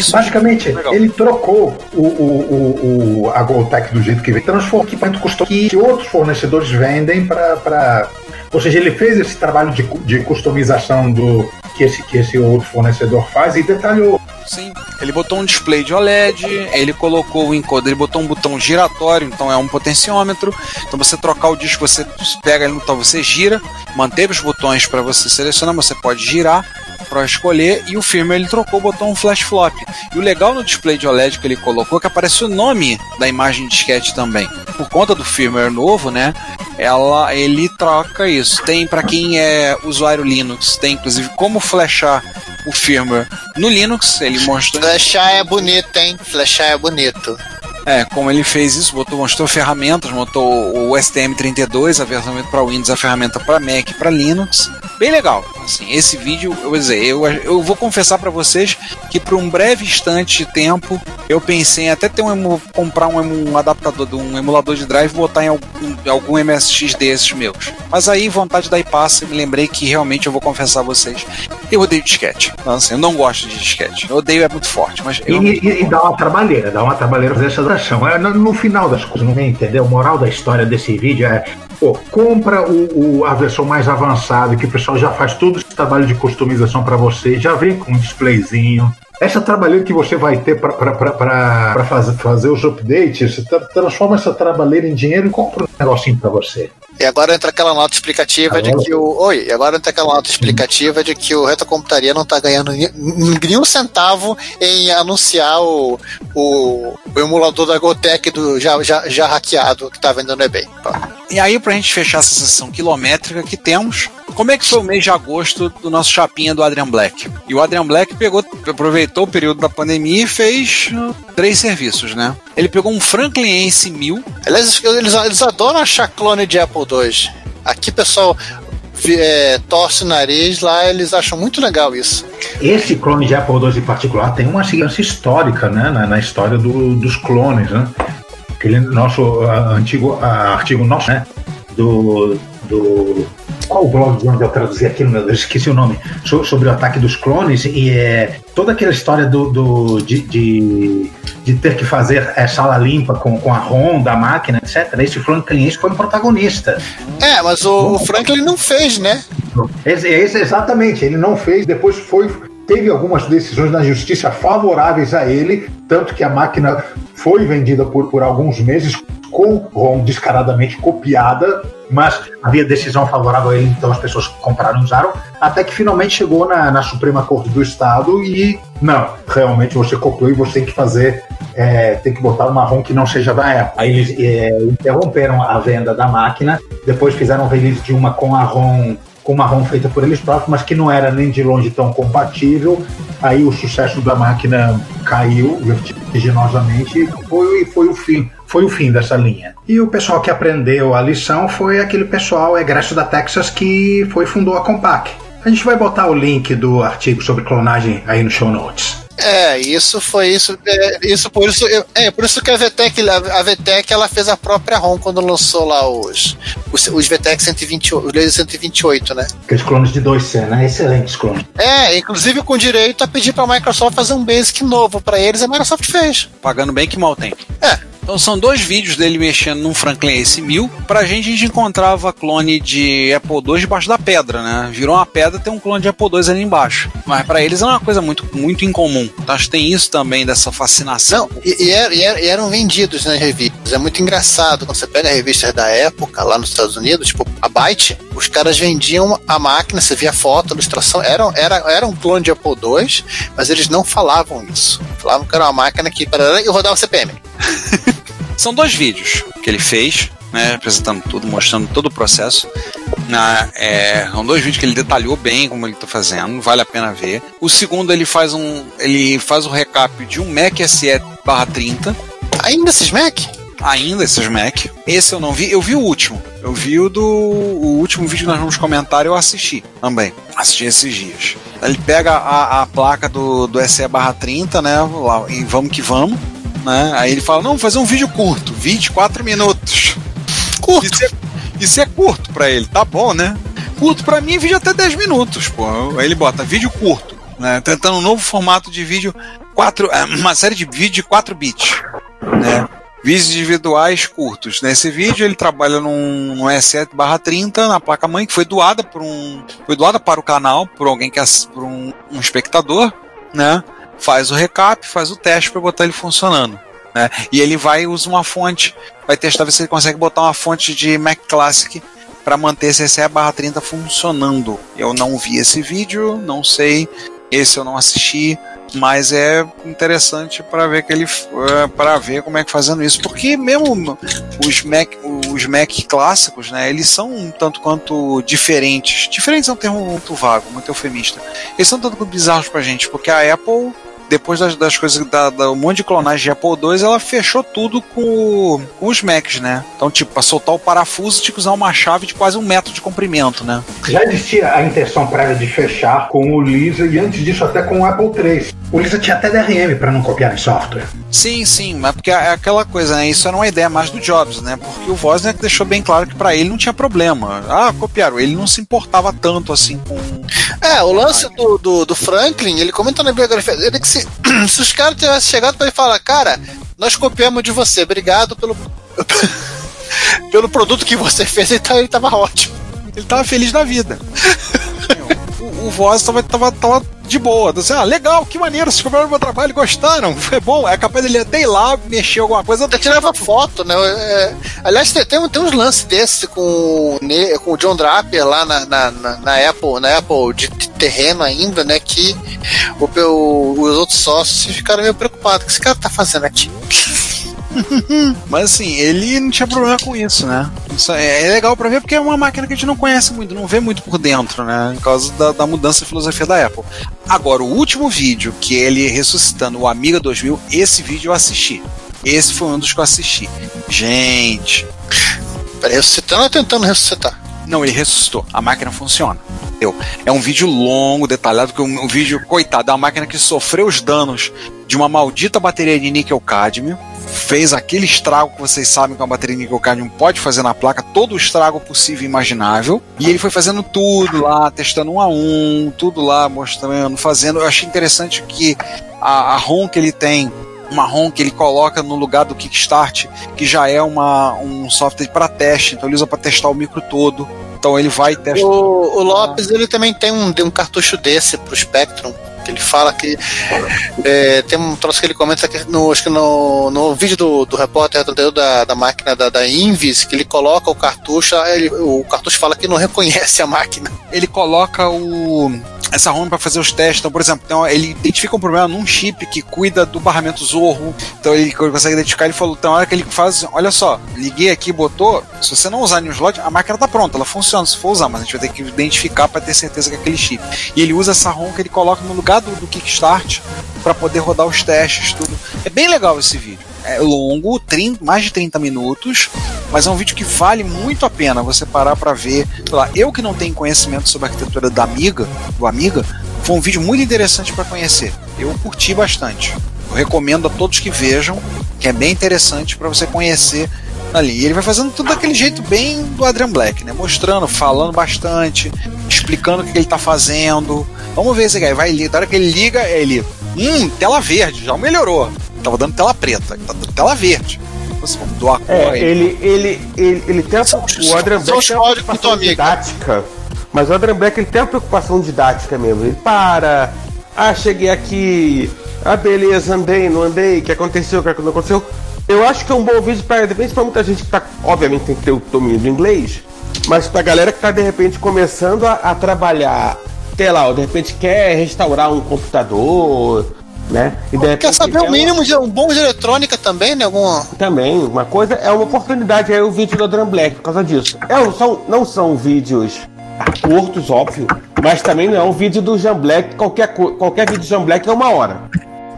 Isso Basicamente, legal. ele trocou o, o, o, o- a Goltec do jeito que veio, transformou o equipamento custoso que outros fornecedores vendem para. Ou seja, ele fez esse trabalho de, de customização do que esse, que esse outro fornecedor faz e detalhou. Sim, ele botou um display de OLED, ele colocou o encoder, ele botou um botão giratório, então é um potenciômetro. Então você trocar o disco, você pega ele no tal, você gira, manteve os botões para você selecionar, você pode girar para escolher e o firmware ele trocou o botão flash flop. E o legal no display de OLED que ele colocou é que aparece o nome da imagem disquete também. Por conta do firmware novo, né? Ela, ele troca isso. Tem para quem é usuário Linux, tem inclusive como flashar o firmware no Linux. Ele mostrou Flashar é bonito, hein? Flashar é bonito. É, como ele fez isso, botou, mostrou ferramentas, montou o STM32, a versão para Windows, a ferramenta para Mac e para Linux. Bem legal. Assim, esse vídeo, eu vou dizer, eu, eu vou confessar para vocês que por um breve instante de tempo, eu pensei em até ter um, comprar um, um adaptador de um emulador de drive e botar em algum, algum MSX desses meus. Mas aí, vontade daí passa, me lembrei que realmente eu vou confessar a vocês. Eu odeio disquete. Então, assim, eu não gosto de disquete. Eu odeio é muito forte, mas E, eu e- e dá uma trabalheira, dá uma trabalheira fazer essa ação. É, no, final das coisas, não entendeu? O moral da história desse vídeo é: pô, compra o, o- a versão mais avançada, que o pessoal já faz todo esse trabalho de customização para você, já vem com um displayzinho. Essa trabalheira que você vai ter para fazer, fazer os updates, transforma essa trabalheira em dinheiro e compra um negocinho para você. E agora entra aquela nota explicativa de que o. Oi, e agora entra aquela nota explicativa de que o Retrocomputaria não tá ganhando nenhum centavo em anunciar o, o, o emulador da Gotec do, já, já, já hackeado que tá vendendo no eBay. E aí, pra gente fechar essa sessão quilométrica que temos, como é que foi o mês de agosto do nosso chapinha do Adrian Black? E o Adrian Black pegou, aproveitou o período da pandemia e fez uh, três serviços, né? Ele pegou um Franklin Ace 1000, Aliás, eles, eles adoram achar clone de Apple II. Aqui, pessoal, é, torce o nariz, lá eles acham muito legal isso. Esse clone de Apple II em particular tem uma segurança histórica né, na, na história do- dos clones. Né? Aquele nosso antigo artigo nosso, né? Do, do. Qual o blog de onde eu traduzi aquilo, meu Deus, esqueci o nome. So- sobre o ataque dos clones e é toda aquela história do, do- de, de, de ter que fazer é, sala limpa com, com a ROM da máquina, etc. Esse Franklin Ace foi um protagonista. É, mas o, o Franklin não fez, né? Esse- esse- exatamente, ele não fez, depois foi. Teve algumas decisões na justiça favoráveis a ele, tanto que a máquina foi vendida por, por alguns meses com ROM descaradamente copiada, mas havia decisão favorável a ele, então as pessoas compraram e usaram, até que finalmente chegou na, na Suprema Corte do Estado e não, realmente você copiou e você tem que fazer, é, tem que botar uma ROM que não seja da Apple. Aí eles é, interromperam a venda da máquina, depois fizeram release de uma com a ROM com uma ROM feita por eles próprios, mas que não era nem de longe tão compatível. Aí o sucesso da máquina caiu vertiginosamente e foi, foi o fim. Foi o fim dessa linha. E o pessoal que aprendeu a lição foi aquele pessoal egresso da Texas que foi fundou a Compaq. A gente vai botar o link do artigo sobre clonagem aí no show notes. É, isso foi isso. É, isso por isso, eu- é por isso que a VTEC, a VTEC ela fez a própria ROM quando lançou lá os os, os VTEC 128, os Laser 128, né? Aqueles clones de 2C, né? Excelentes clones. É, inclusive com direito a pedir para a Microsoft fazer um Basic novo para eles, a Microsoft fez. pagando bem que mal tem. É. Então são dois vídeos dele mexendo num Franklin Ace 1000. Pra gente, a gente encontrava clone de Apple II debaixo da pedra, né? Virou uma pedra, tem um clone de Apple II ali embaixo. Mas pra eles é uma coisa muito, muito incomum. Então acho que tem isso também, dessa fascinação. Não, e, e e era- e eram vendidos nas revistas. É muito engraçado. Quando você pega revistas da época, lá nos Estados Unidos, tipo a Byte, os caras vendiam a máquina, você via foto, ilustração, era, era, era um clone de Apple II, mas eles não falavam isso. Falavam que era uma máquina que e rodava o CPM. São dois vídeos que ele fez, né, apresentando tudo, mostrando todo o processo. Ah, é, são dois vídeos que ele detalhou bem como ele tá fazendo, vale a pena ver. O segundo ele faz um. ele faz o recap de um Mac SE barra 30. Ainda esses Mac? Ainda esses Mac. Esse eu não vi, eu vi o último. Eu vi o do. O último vídeo que nós vamos comentar, eu assisti também. Assisti esses dias. Ele pega a, a placa do, do SE barra 30, né? E vamos que vamos. Né? Aí ele fala, não, vou fazer um vídeo curto, 24 minutos. Curto. Isso é, isso é curto pra ele, tá bom, né? Curto pra mim, vídeo até 10 minutos, pô. Aí ele bota vídeo curto, né? Tentando um novo formato de vídeo, quatro, é, uma série de vídeo de 4 bits, né? Vídeos individuais curtos. Nesse vídeo ele trabalha num, num E7 barra 30 na placa mãe que foi doada por um. Foi doada para o canal por alguém que ass- por um, um espectador, né? Faz o recap, faz o teste para botar ele funcionando. Né? E ele vai e usa uma fonte, vai testar ver se ele consegue botar uma fonte de Mac Classic para manter esse SE barra 30 funcionando. Eu não vi esse vídeo, não sei, esse eu não assisti, mas é interessante para ver que ele para ver como é que fazendo isso, porque mesmo os Mac os Mac clássicos, né, eles são um tanto quanto diferentes. Diferentes é um termo muito vago, muito eufemista. Eles são um tanto quanto bizarros pra gente, porque a Apple depois das, das coisas da, da um monte de clonagem de Apple II, ela fechou tudo com, com os Macs, né? Então, tipo, para soltar o parafuso tinha que usar uma chave de quase um metro de comprimento, né? Já existia a intenção prévia de fechar com o Lisa e antes disso até com o Apple III. O Lisa tinha até DRM para não copiar em software. Sim, sim, mas porque é aquela coisa, né? Isso era uma ideia mais do Jobs, né? Porque o Wozniak deixou bem claro que para ele não tinha problema. Ah, copiaram. Ele não se importava tanto assim com. É, o lance do, do, do Franklin, ele comenta na biografia dele que se, se os caras tivessem chegado pra ele falar, cara, nós copiamos de você, obrigado pelo. pelo produto que você fez, tá, ele tava ótimo. Ele tava feliz da vida. o, Voz tava, tava, tava de boa. Assim, ah, legal, que maneiro, vocês compraram meu trabalho, gostaram, foi bom. É capaz dele até ir lá, mexer alguma coisa. Até tirava foto, né? É, aliás, tem, tem, uns lances desse com, com o John Draper lá na, na, na- na Apple, na Apple de, de terreno ainda, né? Que o, o- os outros sócios ficaram meio preocupados. O que esse cara tá fazendo aqui? Mas assim, ele não tinha problema com isso, né? Isso é, é legal pra ver porque é uma máquina que a gente não conhece muito, não vê muito por dentro, né? Por causa da, da mudança de filosofia da Apple. Agora, o último vídeo, que ele ressuscitando o Amiga 2000, esse vídeo eu assisti. Esse foi um dos que eu assisti. Gente. Peraí, ressuscitando ou tentando ressuscitar? Não, ele ressuscitou. A máquina funciona. Entendeu? É um vídeo longo, detalhado, que um, um vídeo, coitado, é uma máquina que sofreu os danos de uma maldita bateria de níquel cádmio. Fez aquele estrago que vocês sabem que uma bateria de níquel cádmio pode fazer na placa, todo o estrago possível e imaginável. E ele foi fazendo tudo lá, testando um a um, tudo lá, mostrando, fazendo. Eu achei interessante que a, a ROM que ele tem uma ROM que ele coloca no lugar do Kickstart, que já é uma, um software para teste, então ele usa para testar o micro todo. Então ele vai testar. O, o Lopes ele também tem um, um cartucho desse pro Spectrum. Que ele fala que é, tem um troço que ele comenta que no, acho que no, no vídeo do, do repórter da, da máquina da, da Invis, que ele coloca o cartucho, ele- o cartucho fala que não reconhece a máquina. Ele coloca o essa ROM para fazer os testes. Então, por exemplo, então, ele identifica um problema num chip que cuida do barramento Zorro. Então ele consegue identificar. Ele falou, tem hora que ele faz, olha só, liguei aqui, botou. Se você não usar Newslot, a máquina tá pronta, ela funciona se for usar, mas a gente vai ter que identificar para ter certeza que é aquele chip. E ele usa essa ROM que ele coloca no lugar do, do Kickstart para poder rodar os testes, tudo. É bem legal esse vídeo. É longo, 30, mais de 30 minutos, mas é um vídeo que vale muito a pena você parar para ver. Lá, eu que não tenho conhecimento sobre a arquitetura da Amiga, do Amiga, foi um vídeo muito interessante para conhecer. Eu curti bastante. Eu recomendo a todos que vejam, que é bem interessante para você conhecer ali. E ele vai fazendo tudo daquele jeito bem do Adrian Black, né? Mostrando, falando bastante, explicando o que ele tá fazendo. Vamos ver esse cara. Vai ligar. Da hora que ele liga, ele. Hum, tela verde, já melhorou. Tava dando tela preta, tá dando tela verde. Você mudou a cor É, ele, ele, ele, ele tem a, o Adrian Black tem uma preocupação didática, mas o Adrian Black ele tem uma preocupação didática mesmo. Ele para, ah, cheguei aqui, ah, beleza, andei, não andei, o que aconteceu, o que não aconteceu. Eu acho que é um bom vídeo para, de repente, pra muita gente que tá, obviamente, tem que ter o domínio do inglês, mas pra galera que tá, de repente, começando a, a trabalhar, sei lá, ou de repente quer restaurar um computador, Né? E de Quer saber é o uma- mínimo de um bom de eletrônica também, né? Alguma... Também, uma coisa é uma oportunidade aí o vídeo do Adrian Black por causa disso. É, não, são, não são vídeos curtos, óbvio, mas também não é um vídeo do Jean Black, qualquer, qualquer vídeo do Jean Black é uma hora.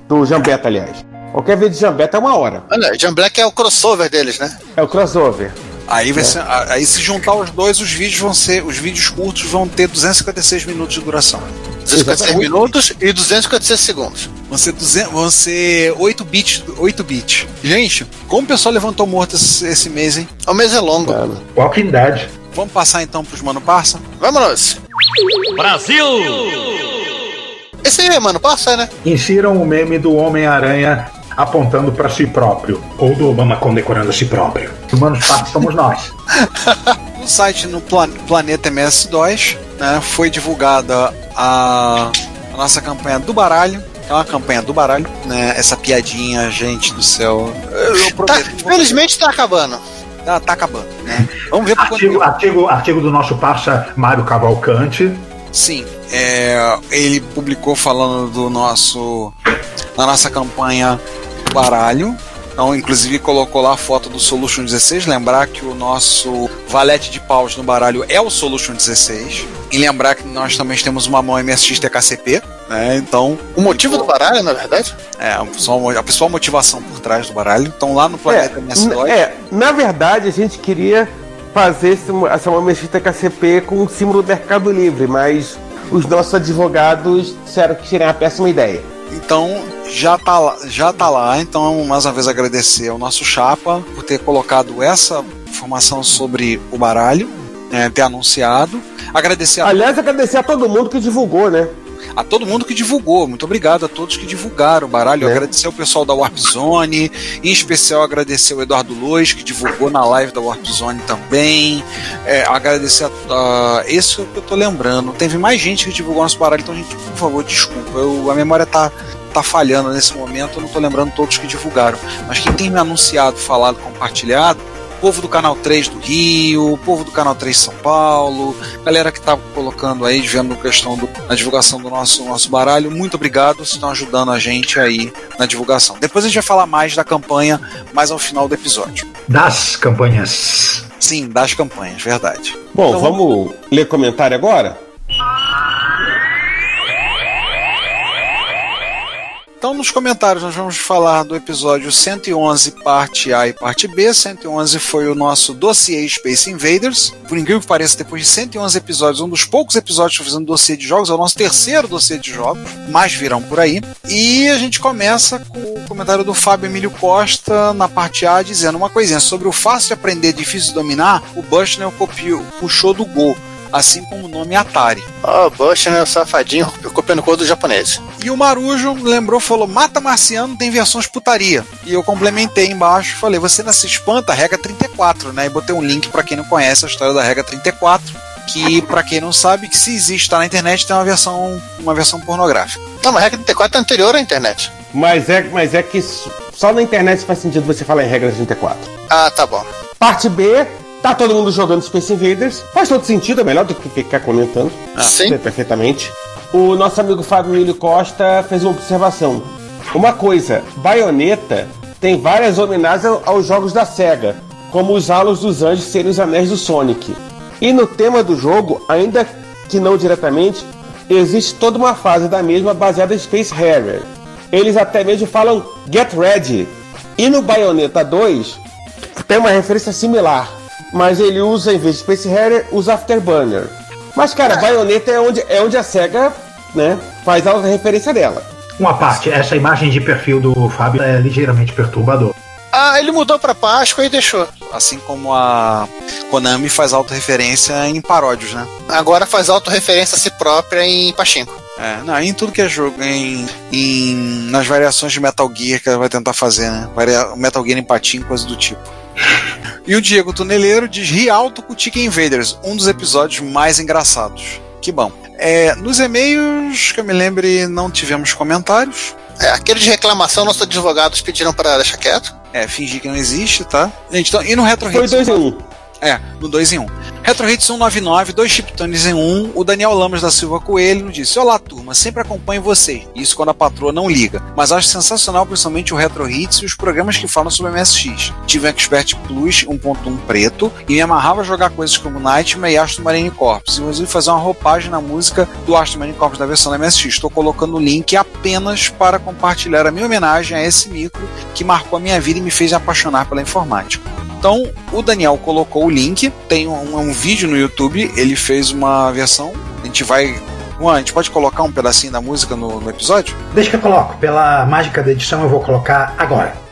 Do Jean Beta, aliás. Qualquer vídeo do Jean Beta é uma hora. Olha, John Black é o crossover deles, né? É o crossover. Aí, vai ser- a- aí se juntar os dois, os vídeos vão ser. Os vídeos curtos vão ter 256 minutos de duração. 256 minutos e 256 segundos. Vão ser, 200, vão ser 8 bits. 8 bits. Gente, como o pessoal levantou morto esse, esse mês, hein? O mês é longo. Walking Dead. Vamos passar então pros Mano Parça? Vamos! Brasil! Esse aí, mano, passa, né? Insiram o meme do Homem-Aranha apontando para si próprio. Ou do Obama condecorando a si próprio. Humanos Partes somos nós. No site no Plan- Planeta MS2 né, foi divulgada a, a nossa campanha do baralho. É uma campanha do baralho, né? Essa piadinha, gente do céu. Eu, eu Tá, prometo. felizmente tá acabando. Tá, tá acabando, né? Vamos ver Artigo, artigo, artigo do nosso parça Mário Cavalcante. Sim, é, ele publicou falando do nosso da nossa campanha do baralho. Então, inclusive colocou lá a foto do Solution 16. Lembrar que o nosso valete de paus no baralho é o Solution 16. E lembrar que nós também temos uma mão MSX TKCP, né? Então, O motivo do baralho, na verdade? é a pessoal motivação por trás do baralho. Então, lá no Planeta MS2. n- é, na verdade, a gente queria fazer esse, essa mamexita KCP com o símbolo do Mercado Livre, mas os nossos advogados disseram que seria uma péssima ideia. Então já tá lá, já tá lá. Então mais uma vez agradecer ao nosso chapa por ter colocado essa informação sobre o baralho, né, ter anunciado. Agradecer a, Aliás, agradecer a todo mundo que divulgou, né? a todo mundo que divulgou. Muito obrigado a todos que divulgaram o baralho. É. Agradecer o pessoal da Warp Zone, em especial agradecer o Eduardo Lois que divulgou na live da Warp Zone também. É, agradecer a, a esse é o que eu tô lembrando. Teve mais gente que divulgou nosso baralho, então gente, por favor, desculpa. Eu, a memória tá tá falhando nesse momento, eu não tô lembrando todos que divulgaram. Mas quem tem me anunciado, falado, compartilhado, povo do canal 3 do Rio, povo do canal 3 São Paulo, galera que tá colocando aí, vendo a questão do, na divulgação do nosso, nosso baralho, muito obrigado, vocês estão ajudando a gente aí na divulgação. Depois a gente vai falar mais da campanha, mais ao final do episódio. Das campanhas. Sim, das campanhas, verdade. Bom, Então, vamos ler comentário agora? Então, nos comentários, nós vamos falar do episódio 111, parte A e parte B. 111 foi o nosso dossiê Space Invaders. Por incrível que pareça, depois de 111 episódios, um dos poucos episódios que fazendo dossiê de jogos, é o nosso terceiro dossiê de jogos, mais virão por aí. E a gente começa com o comentário do Fábio Emílio Costa na parte A, dizendo uma coisinha sobre o fácil de aprender, difícil de dominar. O Bushnell copiou, puxou do Go. Assim como o nome Atari. Ó, oh, Bush, né? O safadinho copiando cor do japonês. E o Marujo lembrou, falou: Mata Marciano tem versões putaria. E eu complementei embaixo, falei: Você não se espanta, regra 34, né? E botei um link para quem não conhece a história da regra 34. Que, para quem não sabe, que se existe, tá na internet, tem uma versão, uma versão pornográfica. Não, mas a regra 34 é anterior à internet. Mas é, mas é que só na internet faz sentido você falar em regra 34. Ah, tá bom. Parte B, tá todo mundo jogando Space Invaders. Faz todo sentido, é melhor do que ficar comentando. Ah, sim. Sei Perfeitamente. O nosso amigo Fábio Emílio Costa fez uma observação. Uma coisa, Bayonetta tem várias homenagens aos jogos da SEGA, como os Halos dos Anjos serem os anéis do Sonic. E no tema do jogo, ainda que não diretamente, existe toda uma fase da mesma baseada em Space Harrier. Eles até mesmo falam Get Ready. E no Bayonetta 2 tem uma referência similar, mas ele usa, em vez de Space Harrier, usa Afterburner. Mas, cara, Bayonetta é onde, é onde a SEGA né, faz a referência dela. Uma parte, essa imagem de perfil do Fábio é ligeiramente perturbador. Ah, ele mudou pra Páscoa e deixou. Assim como a Konami faz autorreferência em paródios, né? Agora faz autorreferência a si própria em Pachinko. É, não, em tudo que é jogo, em, em nas variações de Metal Gear que ela vai tentar fazer, né? Varia, Metal Gear em patinho, coisa do tipo. E o Diego Tuneleiro diz Rialto com Chicken Invaders, um dos episódios mais engraçados. Que bom. É, nos e-mails, que eu me lembre, não tivemos comentários. É, aquele de reclamação, nossos advogados pediram para deixar quieto. É, fingir que não existe, tá? Gente, então, e no Retro Foi Hits? 2 em 1. Um. É, no 2 em 1. Um. Retro Hits 199, dois chiptones em um. O Daniel Lamas da Silva Coelho disse: Olá, turma, sempre acompanho vocês. Isso quando a patroa não liga. Mas acho sensacional, principalmente o Retro Hits e os programas que falam sobre MSX. Tive um Expert Plus 1.1 preto e me amarrava a jogar coisas como Nightmare e Astro Marine Corps. E resolvi fazer uma roupagem na música do Astro Marine Corps da versão da MSX. Estou colocando o link apenas para compartilhar a minha homenagem a esse micro que marcou a minha vida e me fez apaixonar pela informática. Então, o Daniel colocou o link, tem um, um vídeo no YouTube, ele fez uma versão, a gente vai Juan, a gente pode colocar um pedacinho da música no, no, episódio? Deixa que eu coloco. Pela mágica da edição, eu vou colocar agora.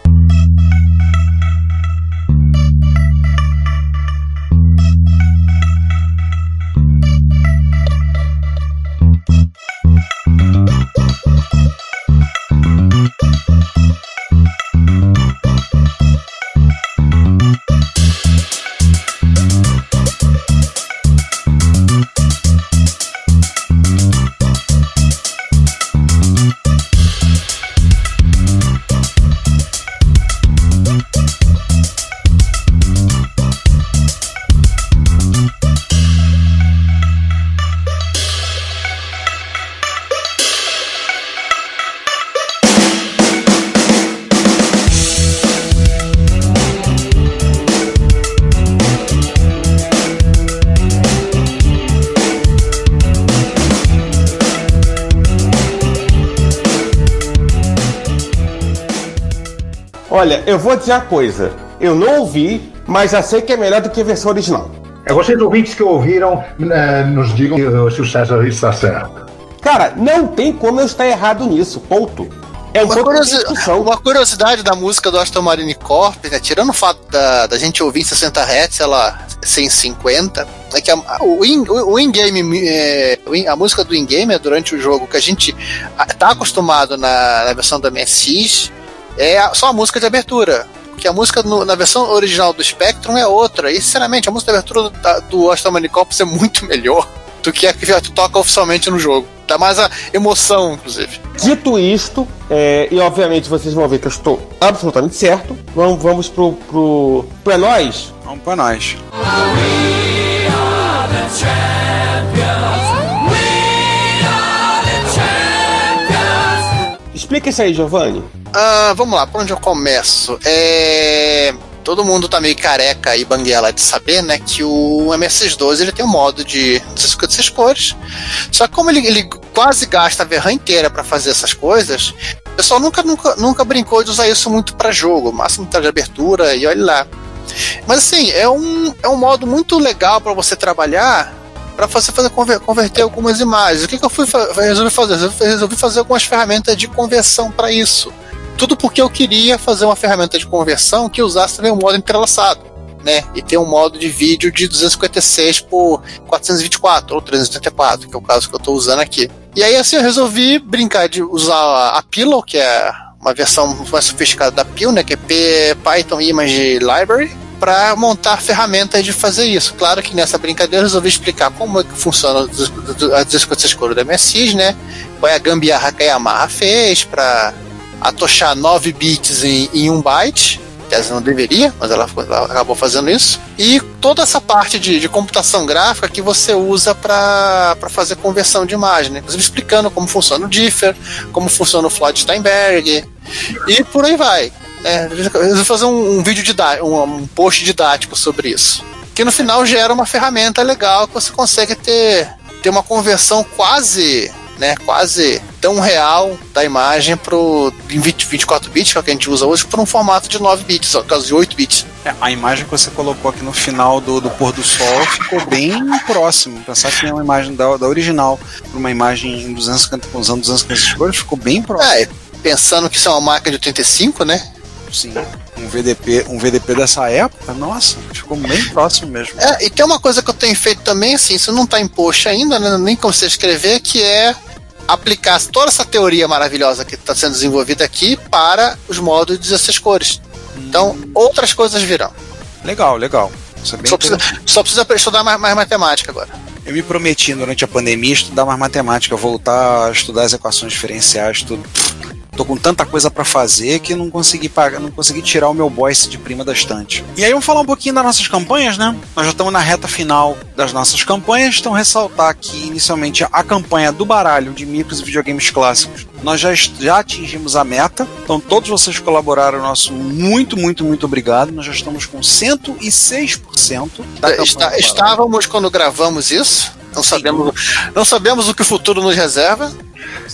Olha, eu vou dizer uma coisa. Eu não ouvi, mas já sei que é melhor do que a versão original. É vocês ouvintes que ouviram, eh, nos digam se o César está certo. Cara, não tem como eu estar errado nisso, ponto. É um uma, curiosi uma curiosidade da música do Aston Marine Corp, né, tirando o fato da, da gente ouvir em 60 Hz, ela sem 50, é que a, o in-game, in é, a música do in-game é durante o jogo que a gente tá acostumado na, na versão da MSX, é só a música de abertura. Porque a música no, na versão original do Spectrum é outra. E, sinceramente, a música de abertura do, do Aston Corps é muito melhor do que a que toca oficialmente no jogo. Dá mais a emoção, inclusive. Dito isto, é, e obviamente vocês vão ver que eu estou absolutamente certo, vamos, vamos pro, pro. pra nós? Vamos pra nós. Explica isso aí, Giovanni. Ah, vamos lá, por onde eu começo? É todo mundo tá meio careca e banguela de saber, né, que o MSX12 ele tem um modo de 256 cores. Só que como ele, ele quase gasta a verra inteira para fazer essas coisas, o pessoal nunca, nunca, nunca brincou de usar isso muito para jogo, máximo de abertura e olha lá. Mas assim, é um, é um modo muito legal para você trabalhar para você fazer converter algumas imagens. O que, que eu fui resolvi fazer? Eu resolvi fazer algumas ferramentas de conversão para isso. Tudo porque eu queria fazer uma ferramenta de conversão que usasse também o modo entrelaçado, né? E ter um modo de vídeo de 256 por 424 ou 384, que é o caso que eu estou usando aqui. E aí assim eu resolvi brincar de usar a Pillow, que é uma versão mais sofisticada da Pil, né? Que é Python Image Library para montar ferramentas de fazer isso. Claro que nessa brincadeira eu resolvi explicar como é que funciona a 256 cores da MSX, né? Qual é a gambiarra que a Yamaha fez para atochar 9 bits em, em 1 byte. Ela não deveria, mas ela, ela, acabou fazendo isso. E toda essa parte de, de computação gráfica que você usa para fazer conversão de imagem, né? Inclusive explicando como funciona o Differ, como funciona o Floyd Steinberg, e por aí vai. É, eu vou fazer um, um vídeo didático, um, um post didático sobre isso. Que no final gera uma ferramenta legal que você consegue ter, ter uma conversão quase né, quase tão real da imagem pro 20, 24 bits, que é o que a gente usa hoje, para um formato de 9 bits, no caso de 8 bits. É, a imagem que você colocou aqui no final do, do pôr do sol ficou bem próximo. Pensar que é uma imagem da, da original para uma imagem em 250, usando 250 cores, ficou bem próximo. É, pensando que isso é uma marca de 85, né? Sim. Um VDP, um VDP dessa época, nossa, ficou bem próximo mesmo. É, e tem uma coisa que eu tenho feito também, assim, isso não está em post ainda, né, nem como você escrever, que é aplicar toda essa teoria maravilhosa que está sendo desenvolvida aqui para os modos de 16 cores. Hum. Então, outras coisas virão. Legal, legal. É só, precisa, só, precisa, estudar mais, mais matemática agora. Eu me prometi durante a pandemia estudar mais matemática, voltar a estudar as equações diferenciais, tudo. Tô com tanta coisa para fazer que não consegui pagar, não consegui tirar o meu boss de prima da estante. E aí vamos falar um pouquinho das nossas campanhas, né? Nós já estamos na reta final das nossas campanhas, então ressaltar aqui inicialmente a campanha do baralho de micros e videogames clássicos. Nós já, já atingimos a meta, então todos vocês que colaboraram, nosso muito, muito, muito obrigado. Nós já estamos com 106% da campanha. Está- estávamos quando gravamos isso. Não sabemos, não sabemos o que o futuro nos reserva.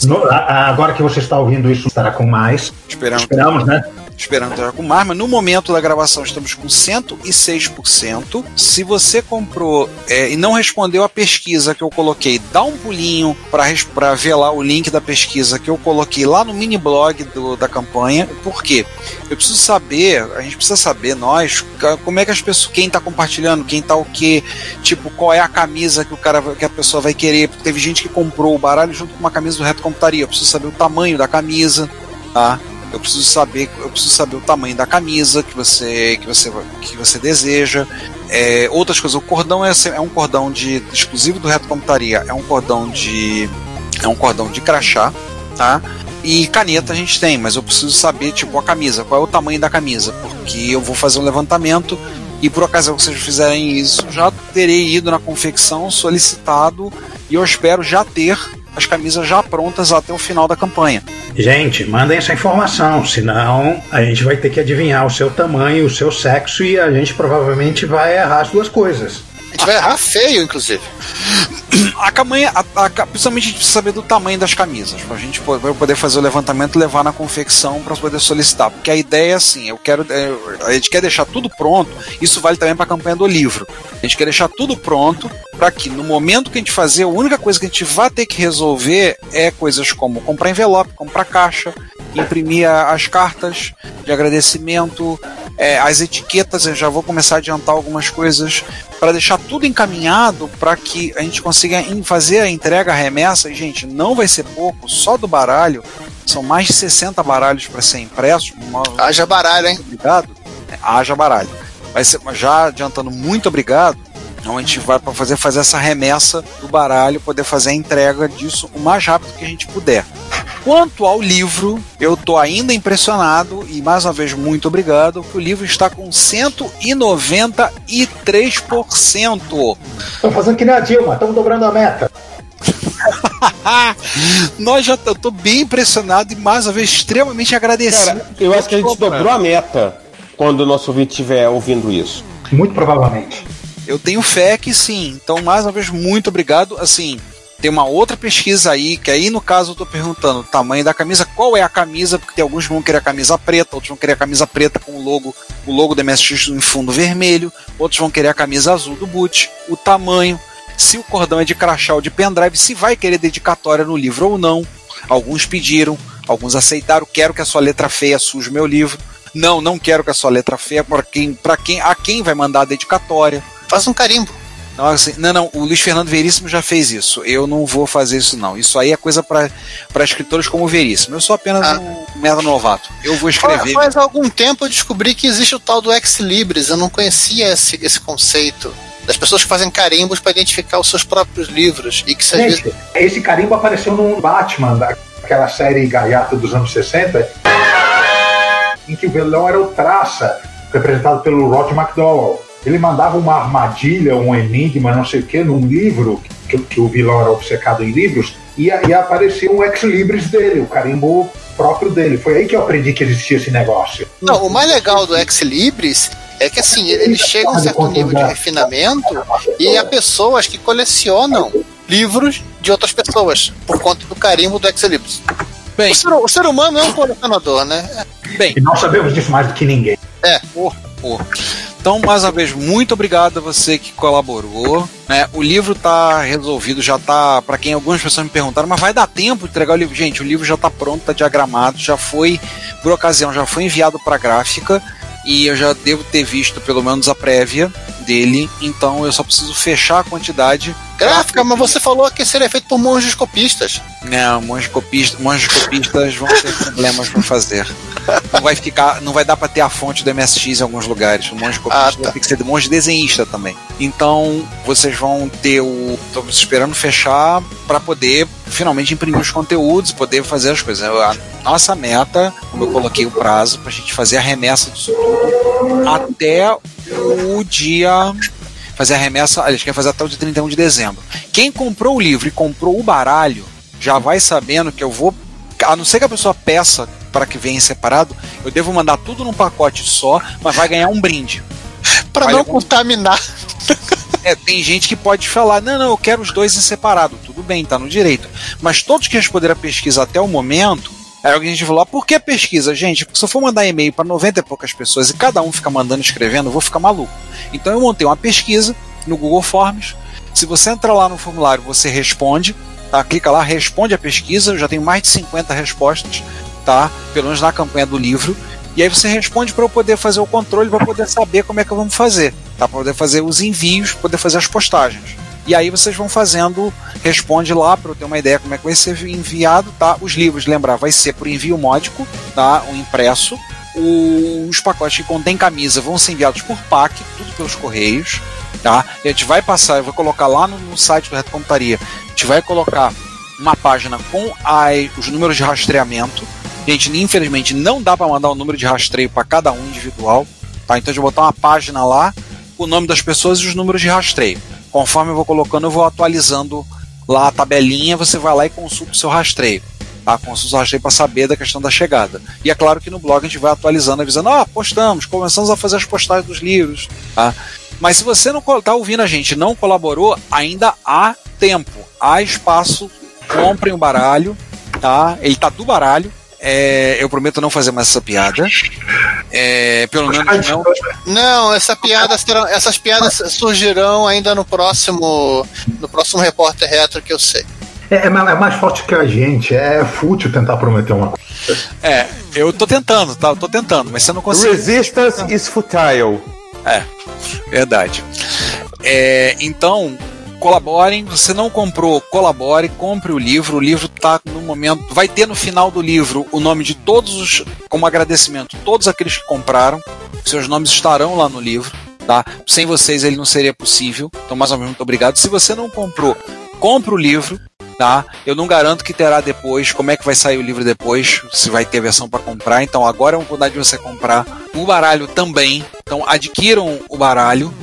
No- agora que você está ouvindo isso, estará com mais. Esperamos. Esperamos, né? Esperando estar com mas no momento da gravação estamos com 106%. Se você comprou é, e não respondeu a pesquisa que eu coloquei, dá um pulinho para ver lá o link da pesquisa que eu coloquei lá no mini blog do, da campanha. Por quê? Eu preciso saber, a gente precisa saber, nós, como é que as pessoas, quem tá compartilhando, quem tá o quê, tipo, qual é a camisa que o cara que a pessoa vai querer, teve gente que comprou o baralho junto com uma camisa do Reto Computaria. Eu preciso saber o tamanho da camisa, tá? Eu preciso saber, eu preciso saber o tamanho da camisa que você que você que você deseja. É, outras coisas, o cordão é, é um cordão de exclusivo do Reto é um cordão de é um cordão de crachá, tá? E caneta a gente tem, mas eu preciso saber tipo a camisa, qual é o tamanho da camisa, porque eu vou fazer um levantamento e por ocasião que vocês fizerem isso, já terei ido na confecção, solicitado e eu espero já ter as camisas já prontas até o final da campanha. Gente, mandem essa informação, senão a gente vai ter que adivinhar o seu tamanho, o seu sexo e a gente provavelmente vai errar as duas coisas. A gente vai errar feio, inclusive. A campanha, a, a, principalmente a gente precisa saber do tamanho das camisas, pra gente po- pra eu poder fazer o levantamento e levar na confecção para poder solicitar. Porque a ideia é assim, eu quero. é, a gente quer deixar tudo pronto, isso vale também para a campanha do livro. A gente quer deixar tudo pronto para que no momento que a gente fazer, a única coisa que a gente vai ter que resolver é coisas como comprar envelope, comprar caixa, imprimir as cartas de agradecimento, é, as etiquetas, eu já vou começar a adiantar algumas coisas para deixar tudo encaminhado para que a gente consiga fazer a entrega, a remessa. E, gente, não vai ser pouco, só do baralho. São mais de 60 baralhos para ser impressos. Uma- Haja baralho, hein? Obrigado. Haja baralho. Vai ser, já adiantando, muito obrigado. Então a gente vai para fazer, fazer essa remessa do baralho, poder fazer a entrega disso o mais rápido que a gente puder. Quanto ao livro, eu tô ainda impressionado e mais uma vez muito obrigado, que o livro está com 193%. Estão fazendo que nem a Dilma, estamos dobrando a meta. Nós já eu tô bem impressionado e mais uma vez extremamente agradecido. Cara, eu acho que a gente dobrou a meta quando o nosso ouvinte estiver ouvindo isso. Muito provavelmente. Eu tenho fé que sim. Então, mais uma vez, muito obrigado. Assim, tem uma outra pesquisa aí, que aí no caso eu tô perguntando o tamanho da camisa, qual é a camisa, porque tem alguns que vão querer a camisa preta, outros vão querer a camisa preta com o logo, o logo do MSX em fundo vermelho, outros vão querer a camisa azul do boot, o tamanho, se o cordão é de crachá ou de pendrive, se vai querer dedicatória no livro ou não. Alguns pediram, alguns aceitaram, quero que a sua letra feia suje meu livro. Não, não quero que a sua letra feia, para quem, para quem, a quem vai mandar a dedicatória. Faz um carimbo. Não, assim, não, não, o Luiz Fernando Veríssimo já fez isso. Eu não vou fazer isso, não. Isso aí é coisa para escritores como o Veríssimo. Eu sou apenas um meta novato. Eu vou escrever. Faz algum tempo eu descobri que existe o tal do Ex Libris. Eu não conhecia esse, esse conceito. Das pessoas que fazem carimbos para identificar os seus próprios livros. E que às Gente, vezes. esse carimbo apareceu no Batman, daquela série gaiata dos anos 60, em que o vilão era o Traça, representado pelo Rod McDowell. Ele mandava uma armadilha, um enigma, não sei o que, num livro, que, que o vilão era obcecado em livros, e, e apareceu um ex-libris dele, o carimbo próprio dele. Foi aí que eu aprendi que existia esse negócio. Não, o mais legal do Ex Libris é que assim, ele chega a um certo nível de refinamento e há pessoas que colecionam livros de outras pessoas por conta do carimbo do Ex Libris. Bem, o, ser, o ser humano é um colecionador, né? Bem, E nós sabemos disso mais do que ninguém. É. Por, por. Então, mais uma vez, muito obrigado a você que colaborou. Né? O livro está resolvido, já está. Para quem algumas pessoas me perguntaram, mas vai dar tempo de entregar o livro? Gente, o livro já está pronto, está diagramado, já foi, por ocasião, já foi enviado para gráfica e eu já devo ter visto pelo menos a prévia dele. Então, eu só preciso fechar a quantidade Gráfica, mas você falou que seria feito por monges copistas. Não, monges copistas, monges copistas vão ter problemas para fazer. Não vai ficar, não vai dar para ter a fonte do MSX em alguns lugares. O monge copista Ah, tá. ter que ser de monge desenhista também. Então, vocês vão ter o. Estamos esperando fechar para poder finalmente imprimir os conteúdos, poder fazer as coisas. A nossa meta, como eu coloquei o prazo, para a gente fazer a remessa disso tudo até o dia. Fazer a remessa, a gente quer fazer até o dia 31 de dezembro. Quem comprou o livro e comprou o baralho já vai sabendo que eu vou. A não ser que a pessoa peça para que venha separado, eu devo mandar tudo num pacote só, mas vai ganhar um brinde. Pra Olha, não contaminar. É, tem gente que pode falar, não, não, eu quero os dois em separado. Tudo bem, tá no direito. Mas todos que responderam a pesquisa até o momento, aí alguém falou, ah, por que pesquisa? Gente, porque se eu for mandar e-mail para 90 e poucas pessoas e cada um ficar mandando escrevendo, eu vou ficar maluco. Então eu montei uma pesquisa no Google Forms. Se você entrar lá no formulário, você responde, tá? Clica lá, responde a pesquisa, eu já tenho mais de 50 respostas, tá? Pelo menos na campanha do livro. E aí você responde para eu poder fazer o controle, para poder saber como é que vamos fazer, tá? Para poder fazer os envios, poder fazer as postagens. E aí vocês vão fazendo, responde lá para eu ter uma ideia como é que vai ser enviado, tá? Os livros, lembrar, vai ser por envio módico, tá? O impresso. Os pacotes que contêm camisa vão ser enviados por PAC, tudo pelos correios, tá? E a gente vai passar, eu vou colocar lá no, no site do Reto Computaria, a gente vai colocar uma página com ai- os números de rastreamento. Gente, infelizmente não dá para mandar o número de rastreio para cada um individual, tá? Então a gente vai botar uma página lá, o nome das pessoas e os números de rastreio. Conforme eu vou colocando, eu vou atualizando lá a tabelinha, você vai lá e consulta o seu rastreio. Tá? Consulta o rastreio para saber da questão da chegada. E é claro que no blog a gente vai atualizando, avisando, ah, postamos, começamos a fazer as postagens dos livros. Tá? Mas se você não está ouvindo a gente não colaborou, ainda há tempo, há espaço, comprem o baralho, tá? Ele tá do baralho. É, eu prometo não fazer mais essa piada. É, pelo menos não. Não, essa piada serão- essas piadas surgirão ainda no próximo no próximo repórter retro que eu sei. É, é mais é mais forte que a gente, é fútil tentar prometer uma coisa. É, eu tô tentando, tá? Eu tô tentando, mas você não consegue. Resistance is futile. É, verdade. É, então, colaborem. Você não comprou, colabore, compre o livro. O livro tá no momento. Vai ter no final do livro o nome de todos os. Como agradecimento, todos aqueles que compraram. Seus nomes estarão lá no livro. Tá? Sem vocês ele não seria possível. Então, mais uma vez, muito obrigado. Se você não comprou, compre o livro. Tá? Eu não garanto que terá depois, como é que vai sair o livro depois, se vai ter versão para comprar. Então agora é uma oportunidade de você comprar o baralho também. Então adquiram o baralho,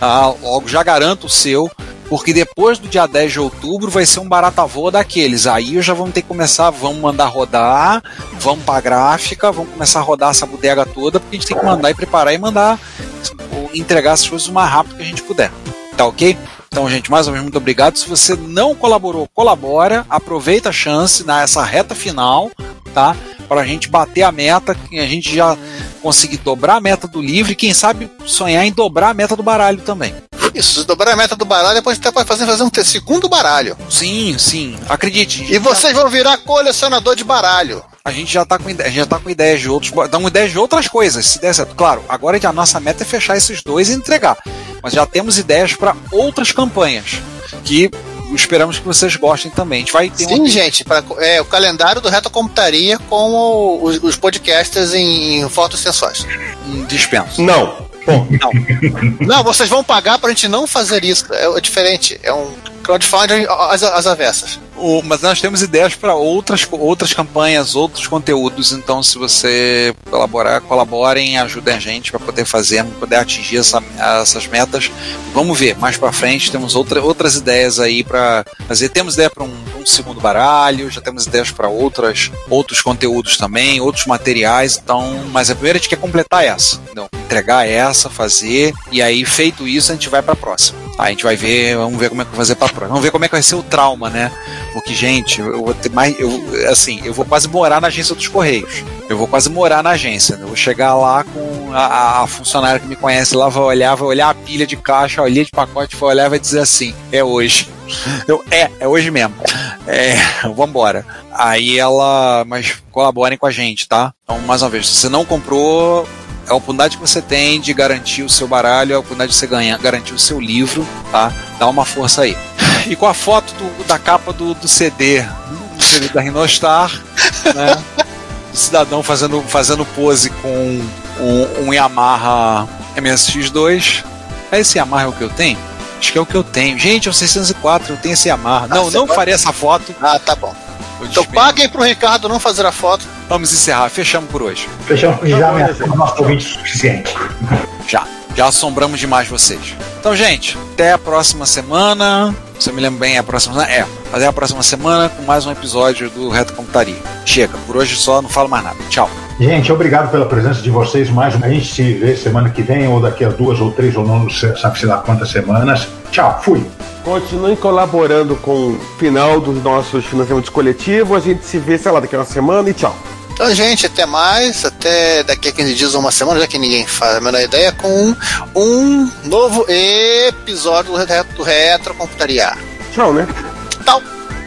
tá? logo já garanto o seu, porque depois do dia 10 de outubro vai ser um barata voa daqueles. Aí já vamos ter que começar, vamos mandar rodar, vamos para gráfica, vamos começar a rodar essa bodega toda, porque a gente tem que mandar e preparar e mandar entregar essas coisas o mais rápido que a gente puder. Tá ok? Então, gente, mais uma vez, muito obrigado. Se você não colaborou, colabora, aproveita a chance nessa reta final, tá? Para a gente bater a meta, que a gente já conseguir dobrar a meta do livro e, quem sabe, sonhar em dobrar a meta do baralho também. Isso, se dobrar a meta do baralho, depois até pode fazer, fazer um segundo baralho. Sim, sim, acredite. E vocês vão virar colecionador de baralho. A gente já tá com, ide- a gente já tá com ideias de outros, dá uma ideia de outras coisas, se der certo. Claro, agora a nossa meta é fechar esses dois e entregar. Mas já temos ideias para outras campanhas que esperamos que vocês gostem também. A gente vai ter Sim, uma gente, pra, é, o calendário do Reto Computaria com o- os, os podcasters em, fotos sensuais. dispenso. Não. Bom, não. Não, vocês vão pagar pra gente não fazer isso. É, é diferente. É um crowdfunding às, às avessas. O- mas nós temos ideias para outras, outras campanhas, outros conteúdos. Então, se você colaborar, colaborem, ajudem a gente para poder fazer, poder atingir essa- essas metas. Vamos ver mais para frente. Temos outra, outras ideias aí para fazer. Temos ideia para um, um segundo baralho, já temos ideias para outras outros conteúdos também, outros materiais. Então, mas a primeira a gente quer completar essa, entregar essa, fazer e aí feito isso a gente vai para a próxima. Aí a gente vai ver, vamos ver como é que vai fazer para próxima. Vamos ver como é que vai ser o trauma, né? Porque, gente, eu vou ter mais. Eu, assim, eu vou quase morar na agência dos Correios. Eu vou quase morar na agência. né? Eu vou chegar lá com a, a- funcionária que me conhece lá, vai olhar, vai olhar a pilha de caixa, a pilha de pacote, vai olhar e vai dizer assim: é hoje. Eu, é, é hoje mesmo. É, vambora. Aí ela. Mas colaborem com a gente, tá? Então, mais uma vez, se você não comprou, a oportunidade que você tem de garantir o seu baralho, a oportunidade de você ganhar, garantir o seu livro, tá? Dá uma força aí. e com a foto do- da capa do, do CD, do CD da Rinostar, né? O cidadão fazendo, fazendo pose com um, um Yamaha MSX2. É esse Yamaha é o que eu tenho? Acho que é o que eu tenho. Gente, é o 604, eu tenho esse Yamaha. não, você não pode- farei essa foto. Ah, tá bom. Então dispenso. paguem pro Ricardo não fazer a foto. Vamos encerrar, fechamos por hoje. Fechamos Tá já ameaçamos gente. o nosso ouvinte o suficiente. Já. Já assombramos demais vocês. Então, gente, até a próxima semana. Se eu me lembro bem, é a próxima semana. É, até a próxima semana com mais um episódio do Reto Computaria. Chega, por hoje só, não falo mais nada. Tchau. Gente, obrigado pela presença de vocês. Mais uma. A gente se vê semana que vem, ou daqui a duas ou três, ou não sabe-se lá quantas semanas. Tchau, fui. Continuem colaborando com o final dos nossos financiamentos coletivos. A gente se vê, sei lá, daqui a uma semana e tchau. Então, gente, até mais. Até daqui a 15 dias ou uma semana, já que ninguém faz a menor ideia, com um novo episódio do Retro, do Retro Computaria. Tchau, né? Tchau.